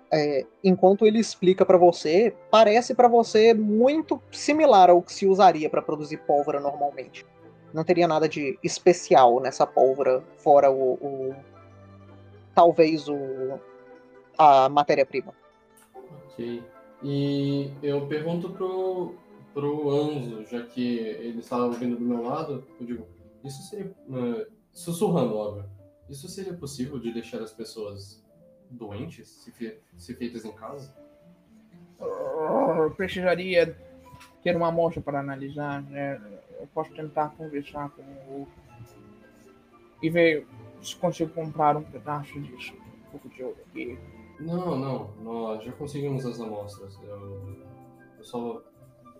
É, enquanto ele explica para você, parece para você muito similar ao que se usaria para produzir pólvora normalmente. Não teria nada de especial nessa pólvora, fora o, o talvez o a matéria-prima. Ok. E eu pergunto pro, pro Anzo, já que ele estava ouvindo do meu lado, eu digo, isso seria. eh, sussurrando, óbvio. Isso seria possível de deixar as pessoas doentes, se, fe- se feitas em casa? Eu precisaria ter uma amostra para analisar. né? Eu posso tentar conversar com o. E ver se consigo comprar um pedaço disso. Um pouco de ouro aqui. Não, não, nós já conseguimos as amostras. Eu, eu só.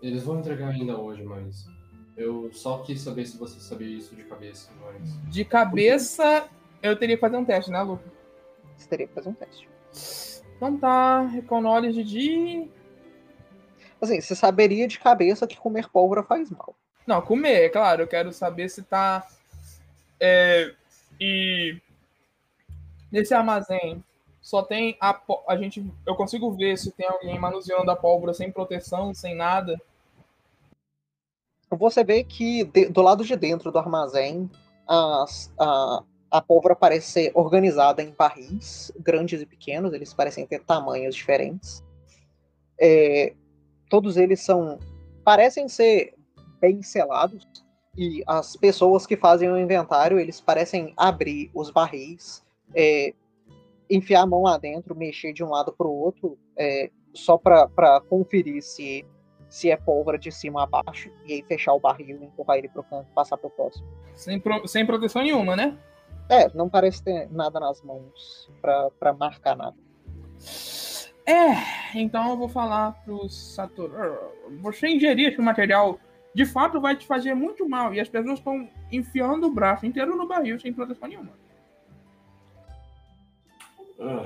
Eles vão entregar ainda hoje, mas. Eu só quis saber se você sabia isso de cabeça, mas. De cabeça, eu teria que fazer um teste, né, Lu? Você teria que fazer um teste. Então tá, com knowledge de. Assim, você saberia de cabeça que comer pólvora faz mal. Não, comer, é claro. Eu quero saber se tá. É, e. Nesse armazém, só tem a, a gente. Eu consigo ver se tem alguém manuseando a pólvora sem proteção, sem nada. Você vê que de- do lado de dentro do armazém, as- a, a pólvora parece ser organizada em barris, grandes e pequenos, eles parecem ter tamanhos diferentes. É, todos eles são. parecem ser bem selados. E as pessoas que fazem o inventário, eles parecem abrir os barris é, enfiar a mão lá dentro, mexer de um lado pro outro, é, só para conferir se, se é pólvora de cima a baixo, e aí fechar o barril, empurrar ele pro canto, passar pro próximo. Sem, pro, sem proteção nenhuma, né? É, não parece ter nada nas mãos para marcar nada. É, então eu vou falar pro Satoru. Você ingerir esse material de fato vai te fazer muito mal. E as pessoas estão enfiando o braço inteiro no barril sem proteção nenhuma. Ah,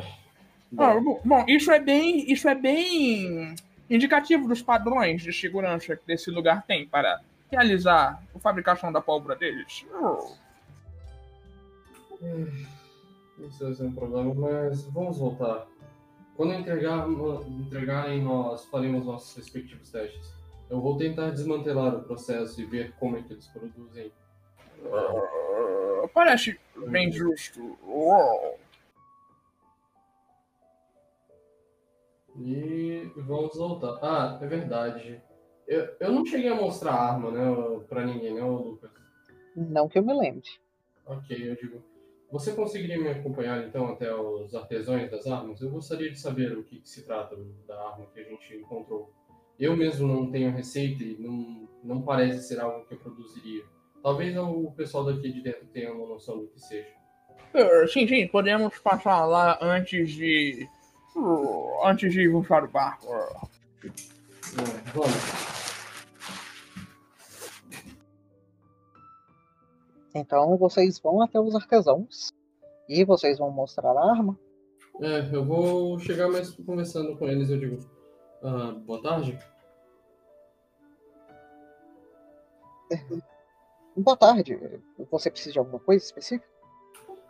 Ah, bom, bom, isso é bem. Isso é bem indicativo dos padrões de segurança que esse lugar tem para realizar a fabricação da pólvora deles. Não sei se é um problema, mas vamos voltar. Quando entregar, entregarem, nós faremos nossos respectivos testes. Eu vou tentar desmantelar o processo e ver como é que eles produzem. Ah, Parece bem justo. E vamos voltar. Ah, é verdade. Eu, eu não cheguei a mostrar a arma, né, pra ninguém, né, Lucas? Não que eu me lembre. Ok, eu digo. Você conseguiria me acompanhar então até os artesãos das armas? Eu gostaria de saber o que, que se trata da arma que a gente encontrou. Eu mesmo não tenho receita e não, não parece ser algo que eu produziria. Talvez o pessoal daqui de dentro tenha uma noção do que seja. Ah, Sim, sim, podemos passar lá antes de. Antes de puxar o barco. É, vamos. Então vocês vão até os artesãos e vocês vão mostrar a arma. É, eu vou chegar mais conversando com eles, eu digo. ah, boa tarde. Boa tarde. Você precisa de alguma coisa específica?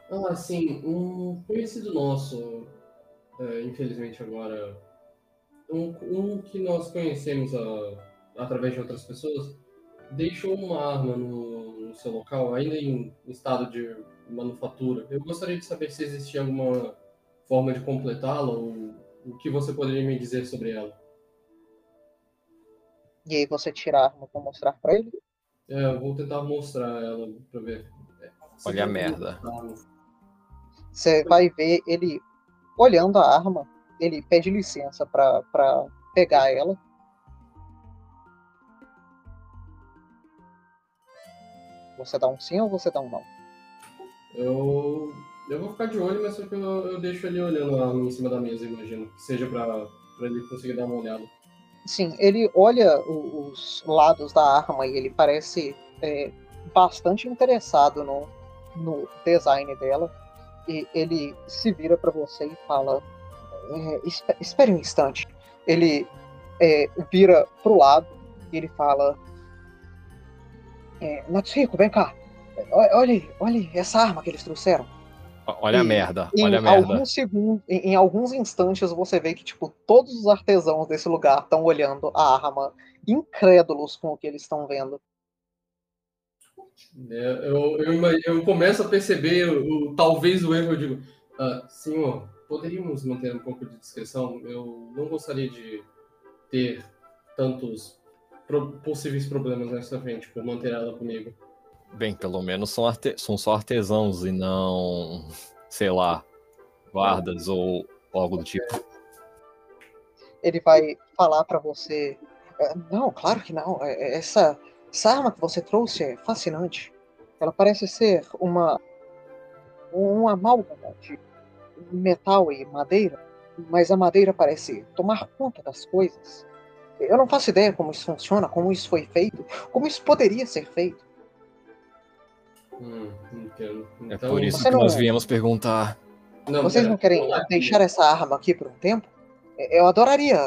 Ah, sim, um conhecido nosso, é, infelizmente agora, um, um que nós conhecemos ah, através de outras pessoas, deixou uma arma no, no seu local, ainda em estado de manufatura. Eu gostaria de saber se existia alguma forma de completá-la ou o que você poderia me dizer sobre ela. E aí você tira a arma para mostrar para ele. É, eu vou tentar mostrar ela pra ver. É, você Olha a merda. Você vai ver ele olhando a arma. Ele pede licença para pegar ela. Você dá um sim ou você dá um não? Eu, eu vou ficar de olho, mas só que eu, eu deixo ele olhando lá em cima da mesa, imagino. Que seja pra, pra ele conseguir dar uma olhada. Sim, ele olha o- os lados da arma e ele parece é, bastante interessado no, no design dela. E ele se vira para você e fala: é, "Espe- Espere um instante. Ele é, vira pro lado e ele fala: é, Natsuhiko, vem cá. Olhe, olhe essa arma que eles trouxeram. Olha a E- merda, Em olha a merda. alguns segundos, em, em alguns instantes você vê que tipo todos os artesãos desse lugar estão olhando a arma, incrédulos com o que eles estão vendo. É, eu, eu, eu começo a perceber o, o- talvez o erro, eu digo, "Ah, senhor, poderíamos manter um pouco de discrição? Eu não gostaria de ter tantos pro- possíveis problemas nessa frente por manter ela comigo. Bem, pelo menos são, arte- são só artesãos e não, sei lá, guardas ou algo do tipo. Ele vai falar pra você: "É, Não, claro que não. É- é- Essa, essa arma que você trouxe é fascinante. Ela parece ser uma uma amálgama de metal e madeira, mas a madeira parece tomar conta das coisas. Eu não faço ideia como isso funciona, como isso foi feito, como isso poderia ser feito. Hum, entendo. É Então, por isso que não- nós viemos perguntar. não, Vocês não querem deixar essa arma aqui por um tempo? Eu adoraria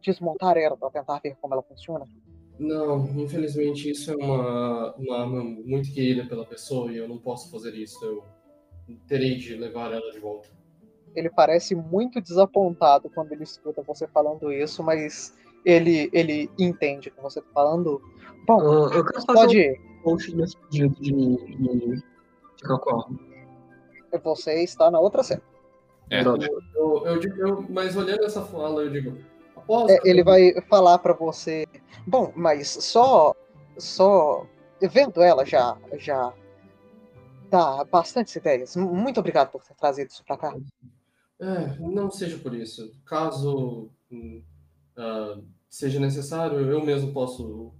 desmontar ela para tentar ver como ela funciona. Não, infelizmente isso é uma, uma arma muito querida pela pessoa e eu não posso fazer isso. Eu terei de levar ela de volta. Ele parece muito desapontado quando ele escuta você falando isso, mas ele, ele entende que você tá falando. Bom, Ah, eu quero fazer pode. um post nesse pedido de, de a arma. Você está na outra cena. É. Eu, eu digo, eu- mas olhando essa fala, eu digo, É, ele vai falar pra você. Bom, mas só. Só. Vendo ela já. já dá bastantes ideias. Muito obrigado por ter trazido isso pra cá. É, não seja por isso. Caso ah, seja necessário, eu mesmo posso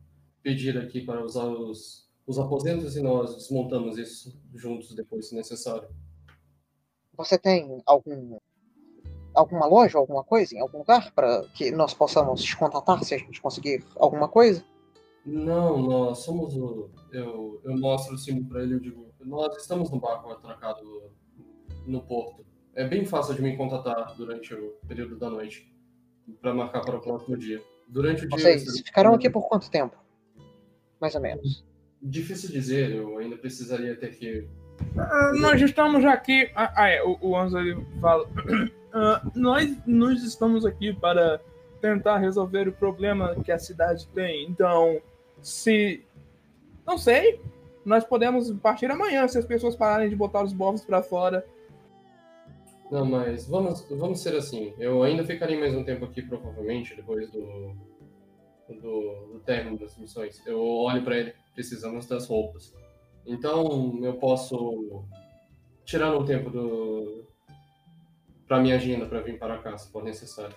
pedir aqui para usar os, os aposentos e nós desmontamos isso juntos depois, se necessário. Você tem algum alguma loja, alguma coisa em algum lugar para que nós possamos te contatar se a gente conseguir alguma coisa? Não, nós somos o. Eu, eu mostro o símbolo para ele e digo: Nós estamos no barco atracado no porto. É bem fácil de me contatar durante o período da noite para marcar para o próximo dia. Durante o dia. Vocês ficarão aqui por quanto tempo? Mais ou menos. Difícil dizer, eu ainda precisaria ter que. Ah, nós estamos aqui. Ah, ah, é, o, o Anzo ele fala. Ah, nós, nós estamos aqui para tentar resolver o problema que a cidade tem. Então, se. Não sei. Nós podemos partir amanhã se as pessoas pararem de botar os bofs para fora. Não, mas vamos, vamos ser assim. Eu ainda ficarei mais um tempo aqui, provavelmente, depois do, do, do término das missões. Eu olho para ele, precisamos das roupas. Então, eu posso tirar um tempo do para minha agenda para vir para cá, se for necessário.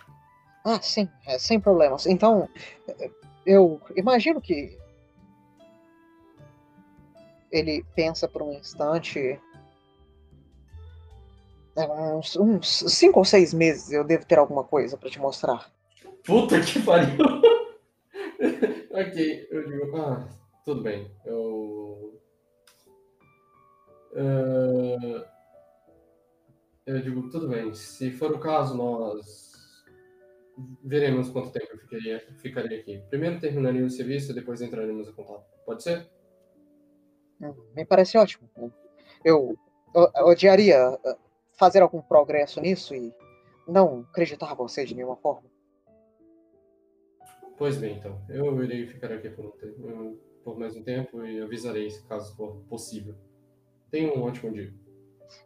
Ah, sim, é, sem problemas. Então, eu imagino que ele pensa por um instante. É, uns, uns cinco ou seis meses eu devo ter alguma coisa para te mostrar. Puta que pariu! ok, eu digo, ah, tudo bem. Eu. Uh, eu digo, tudo bem. Se for o caso, nós veremos quanto tempo eu ficaria, ficaria aqui. Primeiro terminaria o serviço, depois entraremos em contato. Pode ser? Hum, me parece ótimo. Eu, eu odiaria uh, fazer algum progresso nisso e não acreditar você de nenhuma forma. Pois bem, então. Eu irei ficar aqui por, um tempo, por mais um tempo e avisarei caso for possível. Tenha um ótimo dia.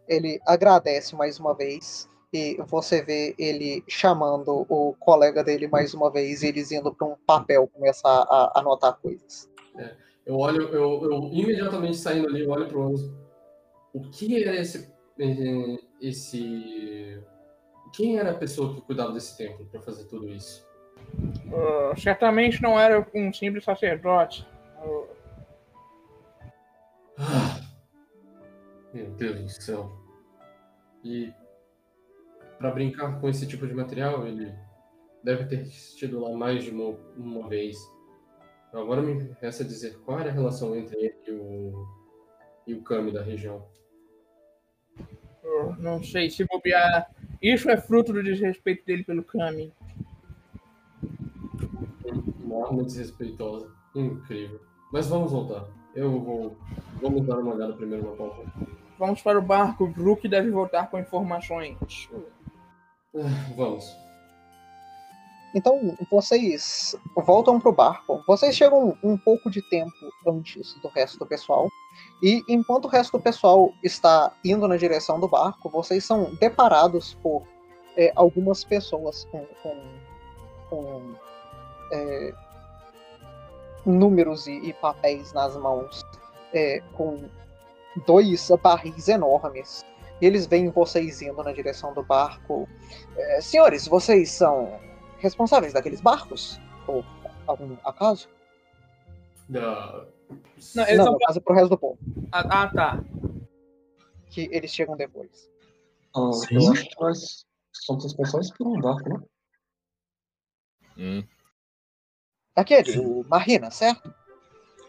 Ele agradece mais uma vez e você vê ele chamando o colega dele mais uma vez e eles indo para um papel começar a anotar coisas. É, eu olho, eu, eu, imediatamente saindo ali, eu olho para o que era esse, esse. Quem era a pessoa que cuidava desse templo para fazer tudo isso? Uh, certamente não era um simples sacerdote. Meu Deus do céu. E para brincar com esse tipo de material, ele deve ter estido lá mais de uma, uma vez. Agora me resta dizer qual era a relação entre ele e o, e o Kami da região. Eu não sei se bobear. Isso é fruto do desrespeito dele pelo Kami. Uma arma desrespeitosa. Incrível. Mas vamos voltar. Eu vou. Vamos dar uma olhada primeiro na pauta. Vamos para o barco. Brook deve voltar com informações. Vamos. Então, vocês voltam pro barco. Vocês chegam um pouco de tempo antes do resto do pessoal. E enquanto o resto do pessoal está indo na direção do barco, vocês são deparados por é, algumas pessoas com, com, com é, números e, e, papéis nas mãos, é, com dois barris enormes eles veem vocês indo na direção do barco. É, senhores, vocês são responsáveis daqueles barcos? Ou algum acaso? Não. Não, eles Não, são... no pro resto do povo. Ah, ah, tá. Que eles chegam depois. Ah, eu acho que nós somos responsáveis por um barco, né? Hum. Aquele, o Marina, certo?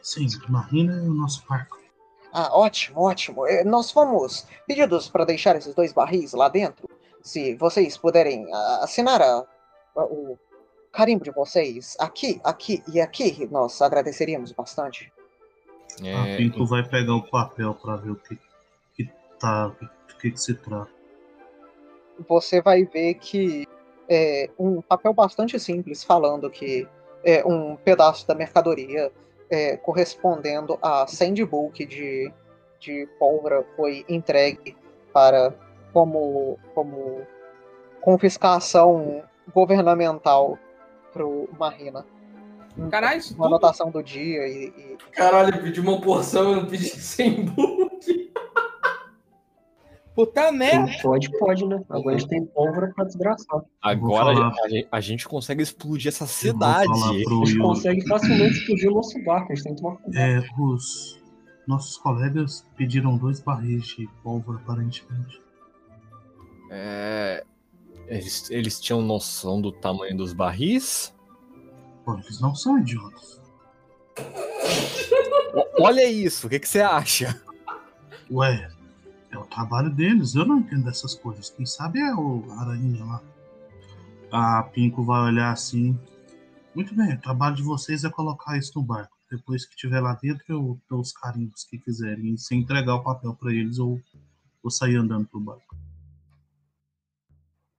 Sim, Marina é o nosso barco. Ah, ótimo, ótimo. É, nós fomos pedidos para deixar esses dois barris lá dentro. Se vocês puderem ah, assinar a, a, o carimbo de vocês aqui, aqui e aqui, nós agradeceríamos bastante. É... A Pinto vai pegar o papel para ver o que, que tá, o que, que se trata. Você vai ver que é um papel bastante simples falando que é um pedaço da mercadoria é, correspondendo a sandbook de, de pólvora foi entregue para como, como confiscação governamental pro Marina. Caralho, uma anotação do dia e, e... Caralho, eu pedi uma porção, eu não pedi 100 book. Puta merda! Pode, pode, né? Agora a gente tem pólvora pra desgraçar. Agora falar. a, gente, a gente consegue explodir essa cidade. pro A gente consegue facilmente explodir o nosso barco, a gente tem que tomar cuidado. É, os nossos colegas pediram dois barris de pólvora aparentemente. É, eles, eles tinham noção do tamanho dos barris? Pô, eles não são idiotas. Olha isso, o que, que você acha? Ué, é o trabalho deles, eu não entendo dessas coisas. Quem sabe é o Aranha lá. A Pinco vai olhar assim. Muito bem, o trabalho de vocês é colocar isso no barco. Depois que tiver lá dentro, eu dou os carimbos que quiserem. Se entregar o papel pra eles, eu vou sair andando pro barco.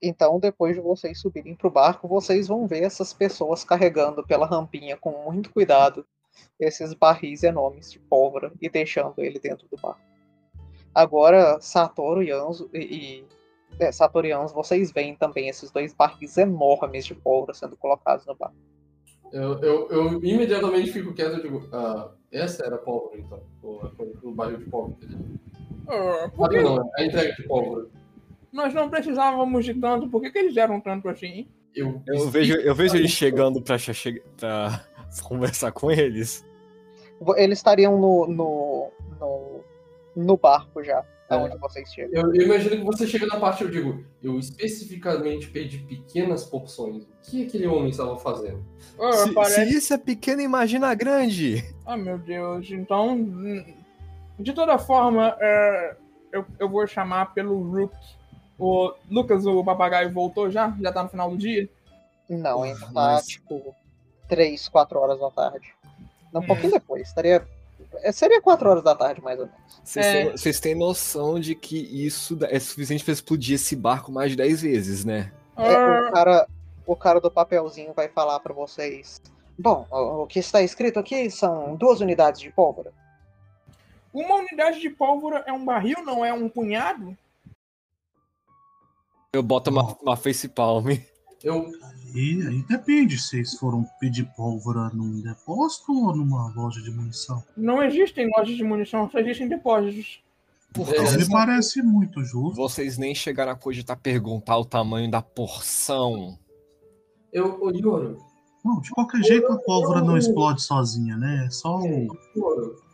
Então, depois de vocês subirem pro barco, vocês vão ver essas pessoas carregando pela rampinha com muito cuidado esses barris enormes de pólvora e deixando ele dentro do barco. Agora, Satoru e Anzo e, e é, Satoru e Anzo, vocês veem também esses dois barris enormes de pólvora sendo colocados no barco. Eu, eu, eu imediatamente fico quieto e digo, ah, essa era a pólvora, então. O, o barril de pólvora. Ah, por que não, a entrega de pólvora. nós não precisávamos de tanto? Por que, que eles deram tanto assim? Eu, Eu vejo, eu vejo eles chegando pra, che- pra conversar com eles. Eles estariam no, no, no, no barco já, É. aonde vocês chegam. Eu, eu imagino que você chega na parte, eu digo, eu especificamente pedi pequenas porções. O que aquele homem estava fazendo? Ah, Se, parece... se isso é pequeno, imagina grande. Ah, meu Deus. Então, de toda forma, é, eu, eu vou chamar pelo Rook. O Lucas, o papagaio, voltou já? Já tá no final do dia? Não, ainda tá Mas- tipo 3, 4 horas da tarde. Um Hum. pouquinho depois, estaria. É, Seria 4 horas da tarde, mais ou menos. Vocês É. têm, noção de que isso é suficiente pra explodir esse barco mais de 10 vezes, né? É, Ah, o, cara, o cara do papelzinho vai falar pra vocês. Bom, o, o que está escrito aqui são duas unidades de pólvora. uma unidade de pólvora é um barril, não é um punhado? Eu boto uma, uma face palm. Eu, E aí depende se eles foram pedir pólvora num depósito ou numa loja de munição. Não existem lojas de munição, só existem depósitos. Por É, Então me parece muito justo. vocês nem chegaram a cogitar perguntar o tamanho da porção. eu, ô, Yoro, Bom, de qualquer jeito a pólvora não explode sozinha, né? É só o.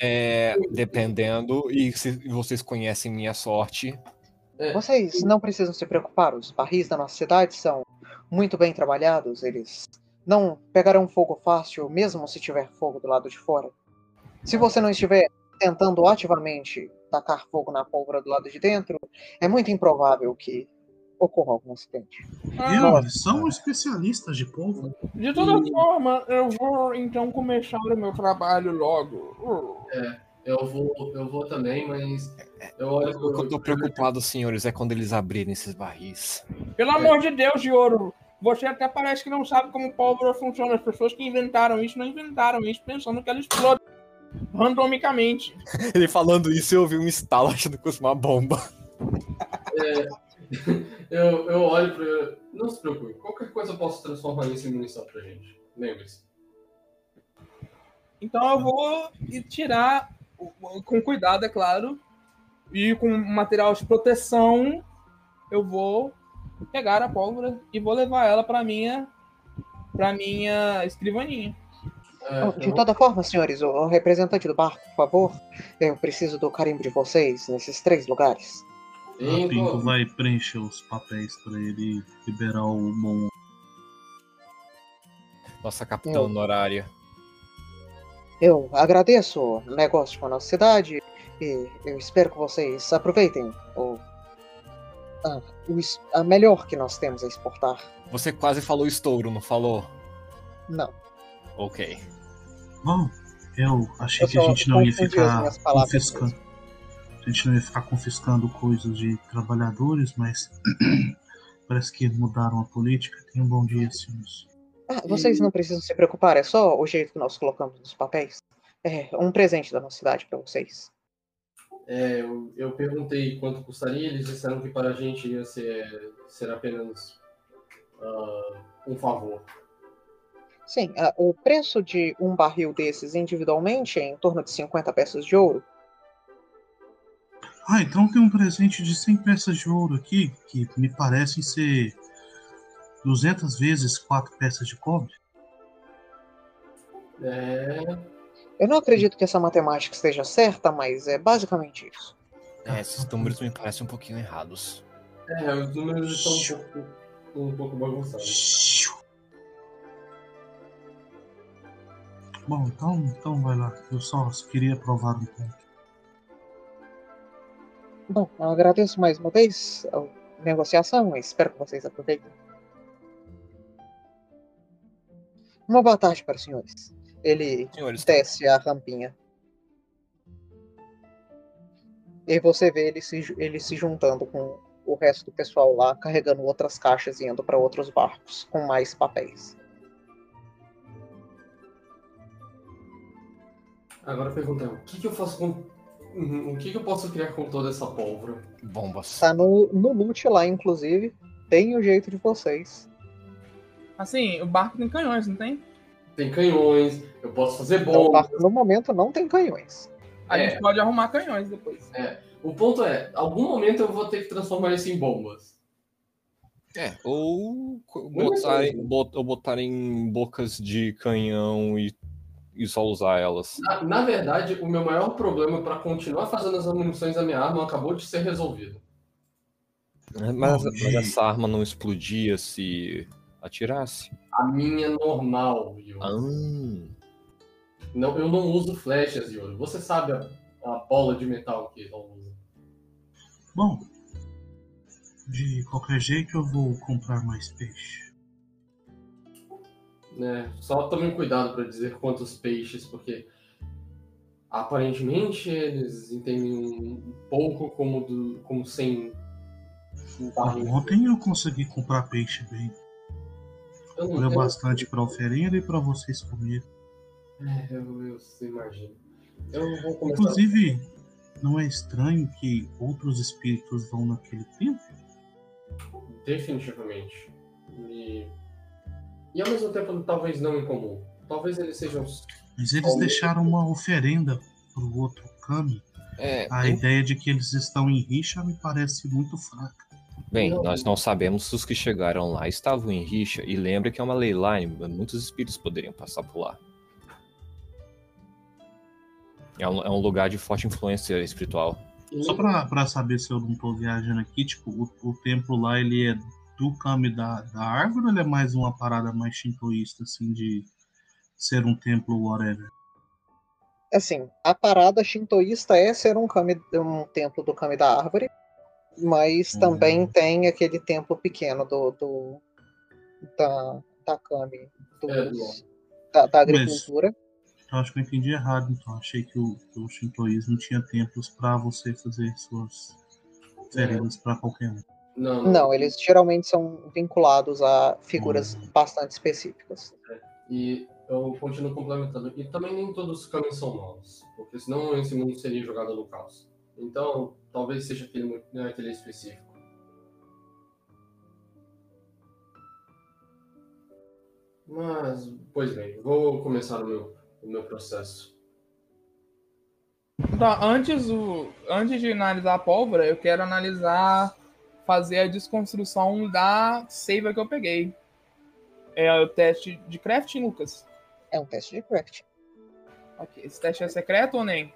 É, dependendo, e se vocês conhecem minha sorte, Vocês não precisam se preocupar, os barris da nossa cidade são muito bem trabalhados, eles não pegarão fogo fácil, mesmo se tiver fogo do lado de fora. Se você não estiver tentando ativamente tacar fogo na pólvora do lado de dentro, é muito improvável que ocorra algum acidente. Ah, são especialistas de pólvora. de toda forma, eu vou então começar o meu trabalho logo. Uh, eu vou, eu vou também, mas eu olho o que eu tô preocupado, senhores, é quando eles abrirem esses barris. Pelo amor de Deus, de ouro, você até parece que não sabe como pólvora funciona. As pessoas que inventaram isso não inventaram isso pensando que ela explode randomicamente. Ele falando isso, eu ouvi um estalo achando que fosse uma bomba. Eu, eu olho pra ele. Não se preocupe, qualquer coisa eu posso transformar isso em munição pra gente. Lembre-se. Então eu vou tirar com cuidado, é claro, e com material de proteção, eu vou pegar a pólvora e vou levar ela para minha para minha escrivaninha. É, eu De toda forma, senhores, o o representante do barco, por favor, eu preciso do carimbo de vocês nesses três lugares. A Pinko Então, vai preencher os papéis pra ele liberar o bom. Nossa capitã honorária. Eu agradeço o negócio com a nossa cidade e eu espero que vocês aproveitem o, a, a melhor que nós temos a exportar. Você quase falou estouro, não falou? Não, Ok. Bom, eu achei eu que a gente não ia ficar confiscando. A gente não ia ficar confiscando coisas de trabalhadores, mas parece que mudaram a política. Tenham um bom dia, senhores. Ah, vocês não precisam se preocupar, é só o jeito que nós colocamos nos papéis. É um presente da nossa cidade para vocês. É, eu, eu perguntei quanto custaria, eles disseram que para a gente ia ser, ser apenas ah, um favor. Sim, ah, o preço de um barril desses individualmente é em torno de 50 peças de ouro. Ah, então tem um presente de 100 peças de ouro aqui, que me parecem ser 200 vezes 4 peças de cobre. É. Eu não acredito que essa matemática esteja certa, mas é basicamente isso. É, esses números me parecem um pouquinho errados. É, os números estão um pouco, um pouco bagunçados. Bom, então, então vai lá. Eu só queria provar um ponto. Bom, eu agradeço mais uma vez a negociação e espero que vocês aproveitem. Uma boa tarde para os senhores. Ele Senhores, desce a rampinha. E você vê ele se, ele se juntando com o resto do pessoal lá, carregando outras caixas e indo para outros barcos com mais papéis. Agora a pergunta é: o que, que eu faço com. Uhum, O que, que eu posso criar com toda essa pólvora? bombas. Tá no, no loot lá, inclusive. Tem o jeito de vocês. Assim, o barco tem canhões, não tem? Tem canhões, eu posso fazer Então, o bombas. no momento não tem canhões. A É. gente pode arrumar canhões depois. O ponto é: algum momento eu vou ter que transformar isso em bombas. É, ou co- Muito botarem, bem. bot- ou botarem bocas de canhão e, e só usar elas. Na, na verdade, o meu maior problema para continuar fazendo as munições da minha arma acabou de ser resolvido. Mas, Bom, mas e- essa arma não explodia se atirasse? A minha normal, Yuri. Ah, Não, eu não uso flechas, Yuri. Você sabe a, a bola de metal que ela usa. Bom, de qualquer jeito eu vou comprar mais peixe. né? Só tomem cuidado para dizer quantos peixes, porque aparentemente eles entendem um pouco como, do, como sem um. Ontem eu consegui comprar peixe bem. Eu Deu tenho- bastante pra oferenda e pra vocês comerem. É, eu, eu imagino. Eu vou começar. Inclusive, não é estranho que outros espíritos vão naquele templo? Definitivamente. E, e ao mesmo tempo, talvez não incomum. Talvez eles sejam. Mas eles deixaram uma oferenda pro outro Kami. é. A ideia de que eles estão em rixa me parece muito fraca. Bem, Não. nós não sabemos se os que chegaram lá estavam em rixa, e lembre que é uma ley line, muitos espíritos poderiam passar por lá. É um, é um lugar de forte influência espiritual. Só pra, pra saber se eu não tô viajando aqui, tipo, o, o templo lá, ele é do Kami da, da árvore ou ele é mais uma parada mais shintoísta, assim, de ser um templo whatever? Assim, a parada shintoísta é ser um, kami, um templo do Kami da Árvore, mas Uhum. também tem aquele templo pequeno do, do da, da Kami, dos- É, da, da agricultura. Eu acho que eu entendi errado, então. Achei que o, que o shintoísmo tinha templos pra você fazer suas oferendas pra qualquer um. Não, não. Não, eles geralmente são vinculados a figuras Hum. bastante específicas. E eu continuo complementando. E também nem todos os caminhos são maus, porque senão esse mundo seria jogado no caos. Então, talvez seja aquele, mu- né, aquele específico. Mas, pois bem, vou começar o meu, o meu processo. Então, antes, o, antes de analisar a pólvora, eu quero analisar, fazer a desconstrução da seiva que eu peguei. É o teste de crafting, Lucas. É um teste de craft. Ok, esse teste é secreto ou nem?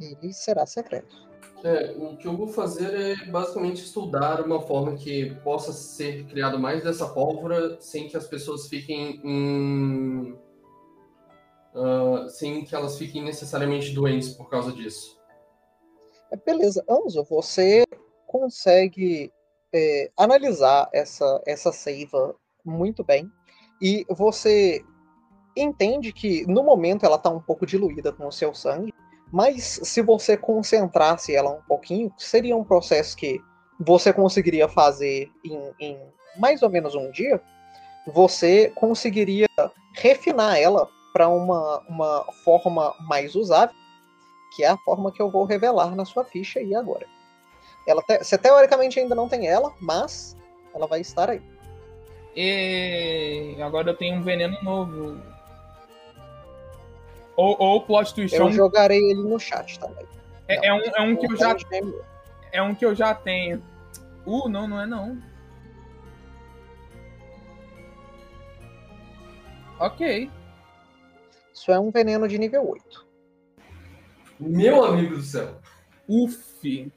Ele será secreto. É, o que eu vou fazer é basicamente estudar uma forma que possa ser criado mais dessa pólvora sem que as pessoas fiquem em. ah, sem que elas fiquem necessariamente doentes por causa disso. É, Beleza, Anzo, você consegue é, analisar essa, essa seiva muito bem e você entende que no momento ela está um pouco diluída com o seu sangue, mas se você concentrasse ela um pouquinho, seria um processo que você conseguiria fazer em, em mais ou menos um dia. Você conseguiria refinar ela para uma, uma forma mais usável que é a forma que eu vou revelar na sua ficha aí agora. Ela te- você teoricamente ainda não tem ela, mas ela vai estar aí. E agora eu tenho um veneno novo. Ou, ou plot twist. é Eu um- jogarei ele no chat também. É, é um, é um que eu já gêmeo. é um que eu já tenho. Uh, não, não é não. Ok. Isso é um veneno de nível 8. Meu amigo do céu. Uf.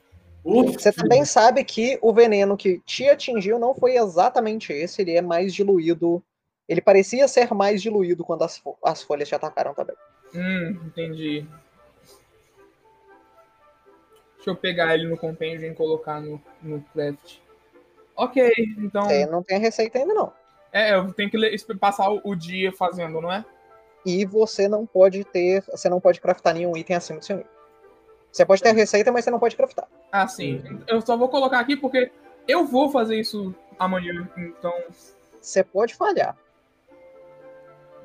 Uf, Você também sabe que o veneno que te atingiu não foi exatamente esse, ele é mais diluído. Ele parecia ser mais diluído quando as, fo- as folhas te atacaram também. Hum, entendi. Deixa eu pegar ele no compêndio e colocar no, no craft. Ok, então. Você não tem a receita ainda não. É, eu tenho que passar o, o dia fazendo, não é? E você não pode ter. Você não pode craftar nenhum item acima do seu nível. Você pode ter a receita, mas você não pode craftar. Ah, sim. Eu só vou colocar aqui porque eu vou fazer isso amanhã, então. Você pode falhar.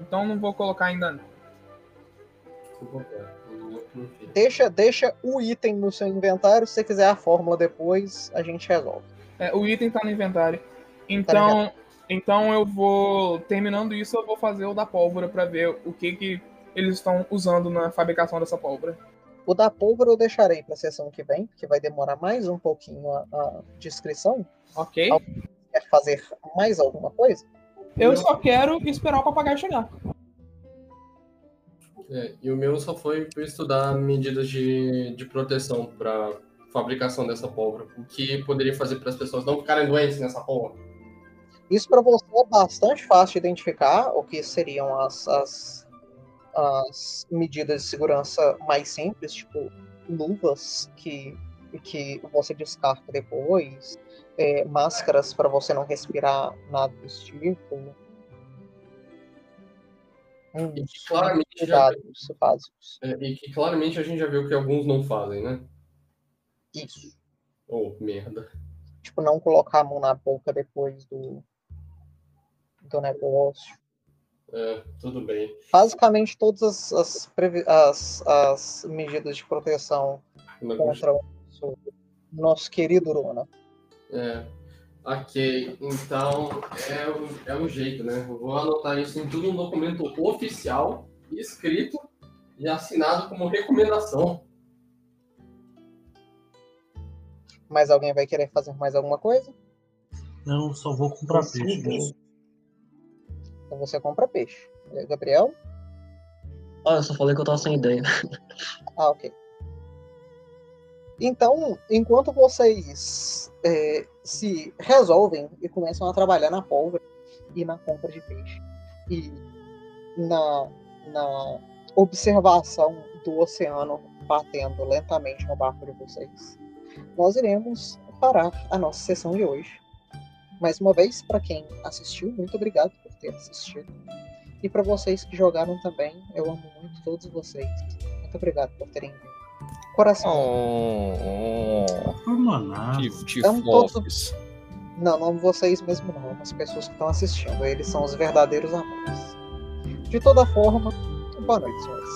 Então não vou colocar ainda não. Deixa, deixa o item no seu inventário. Se você quiser a fórmula depois, a gente resolve. É, o item tá no inventário. Então, então eu vou. Terminando isso, eu vou fazer o da pólvora pra ver o que, que eles estão usando na fabricação dessa pólvora. O da pólvora eu deixarei para a sessão que vem, porque vai demorar mais um pouquinho a, a descrição. Ok? Quer fazer mais alguma coisa? Eu só quero esperar o papagaio chegar. É, e o meu só foi estudar medidas de, de proteção para fabricação dessa pólvora. O que poderia fazer para as pessoas não ficarem doentes nessa pólvora. Isso para você é bastante fácil de identificar o que seriam as, as, as medidas de segurança mais simples, tipo luvas que, que você descarta depois, é, máscaras para você não respirar nada desse tipo. E que claramente, já, básicos. é, e que claramente a gente já viu que alguns não fazem, né? Isso. Oh, merda. Tipo, não colocar a mão na boca depois do, do negócio. É, tudo bem. Basicamente, todas as, as, as, as medidas de proteção Uma contra o nosso, nosso querido Urona. É, ok. Então, é o, é o jeito, né? Eu vou anotar isso em tudo um documento oficial, escrito e assinado como recomendação. Mas alguém vai querer fazer mais alguma coisa? Não, só vou comprar peixe. Sim. Então você compra peixe. Gabriel? Ah, eu só falei que eu tava sem ideia. Ah, ok. Então, enquanto vocês eh, se resolvem e começam a trabalhar na pólvora e na compra de peixe e na, na observação do oceano batendo lentamente no barco de vocês, nós iremos parar a nossa sessão de hoje. Mais uma vez, para quem assistiu, muito obrigado por ter assistido. E para vocês que jogaram também, eu amo muito todos vocês. Muito obrigado por terem vindo. Coração. Oh, oh, é Então, todos-. Não, não vocês mesmo não, as pessoas que estão assistindo. Eles são os verdadeiros amores. De toda forma, boa noite, senhores.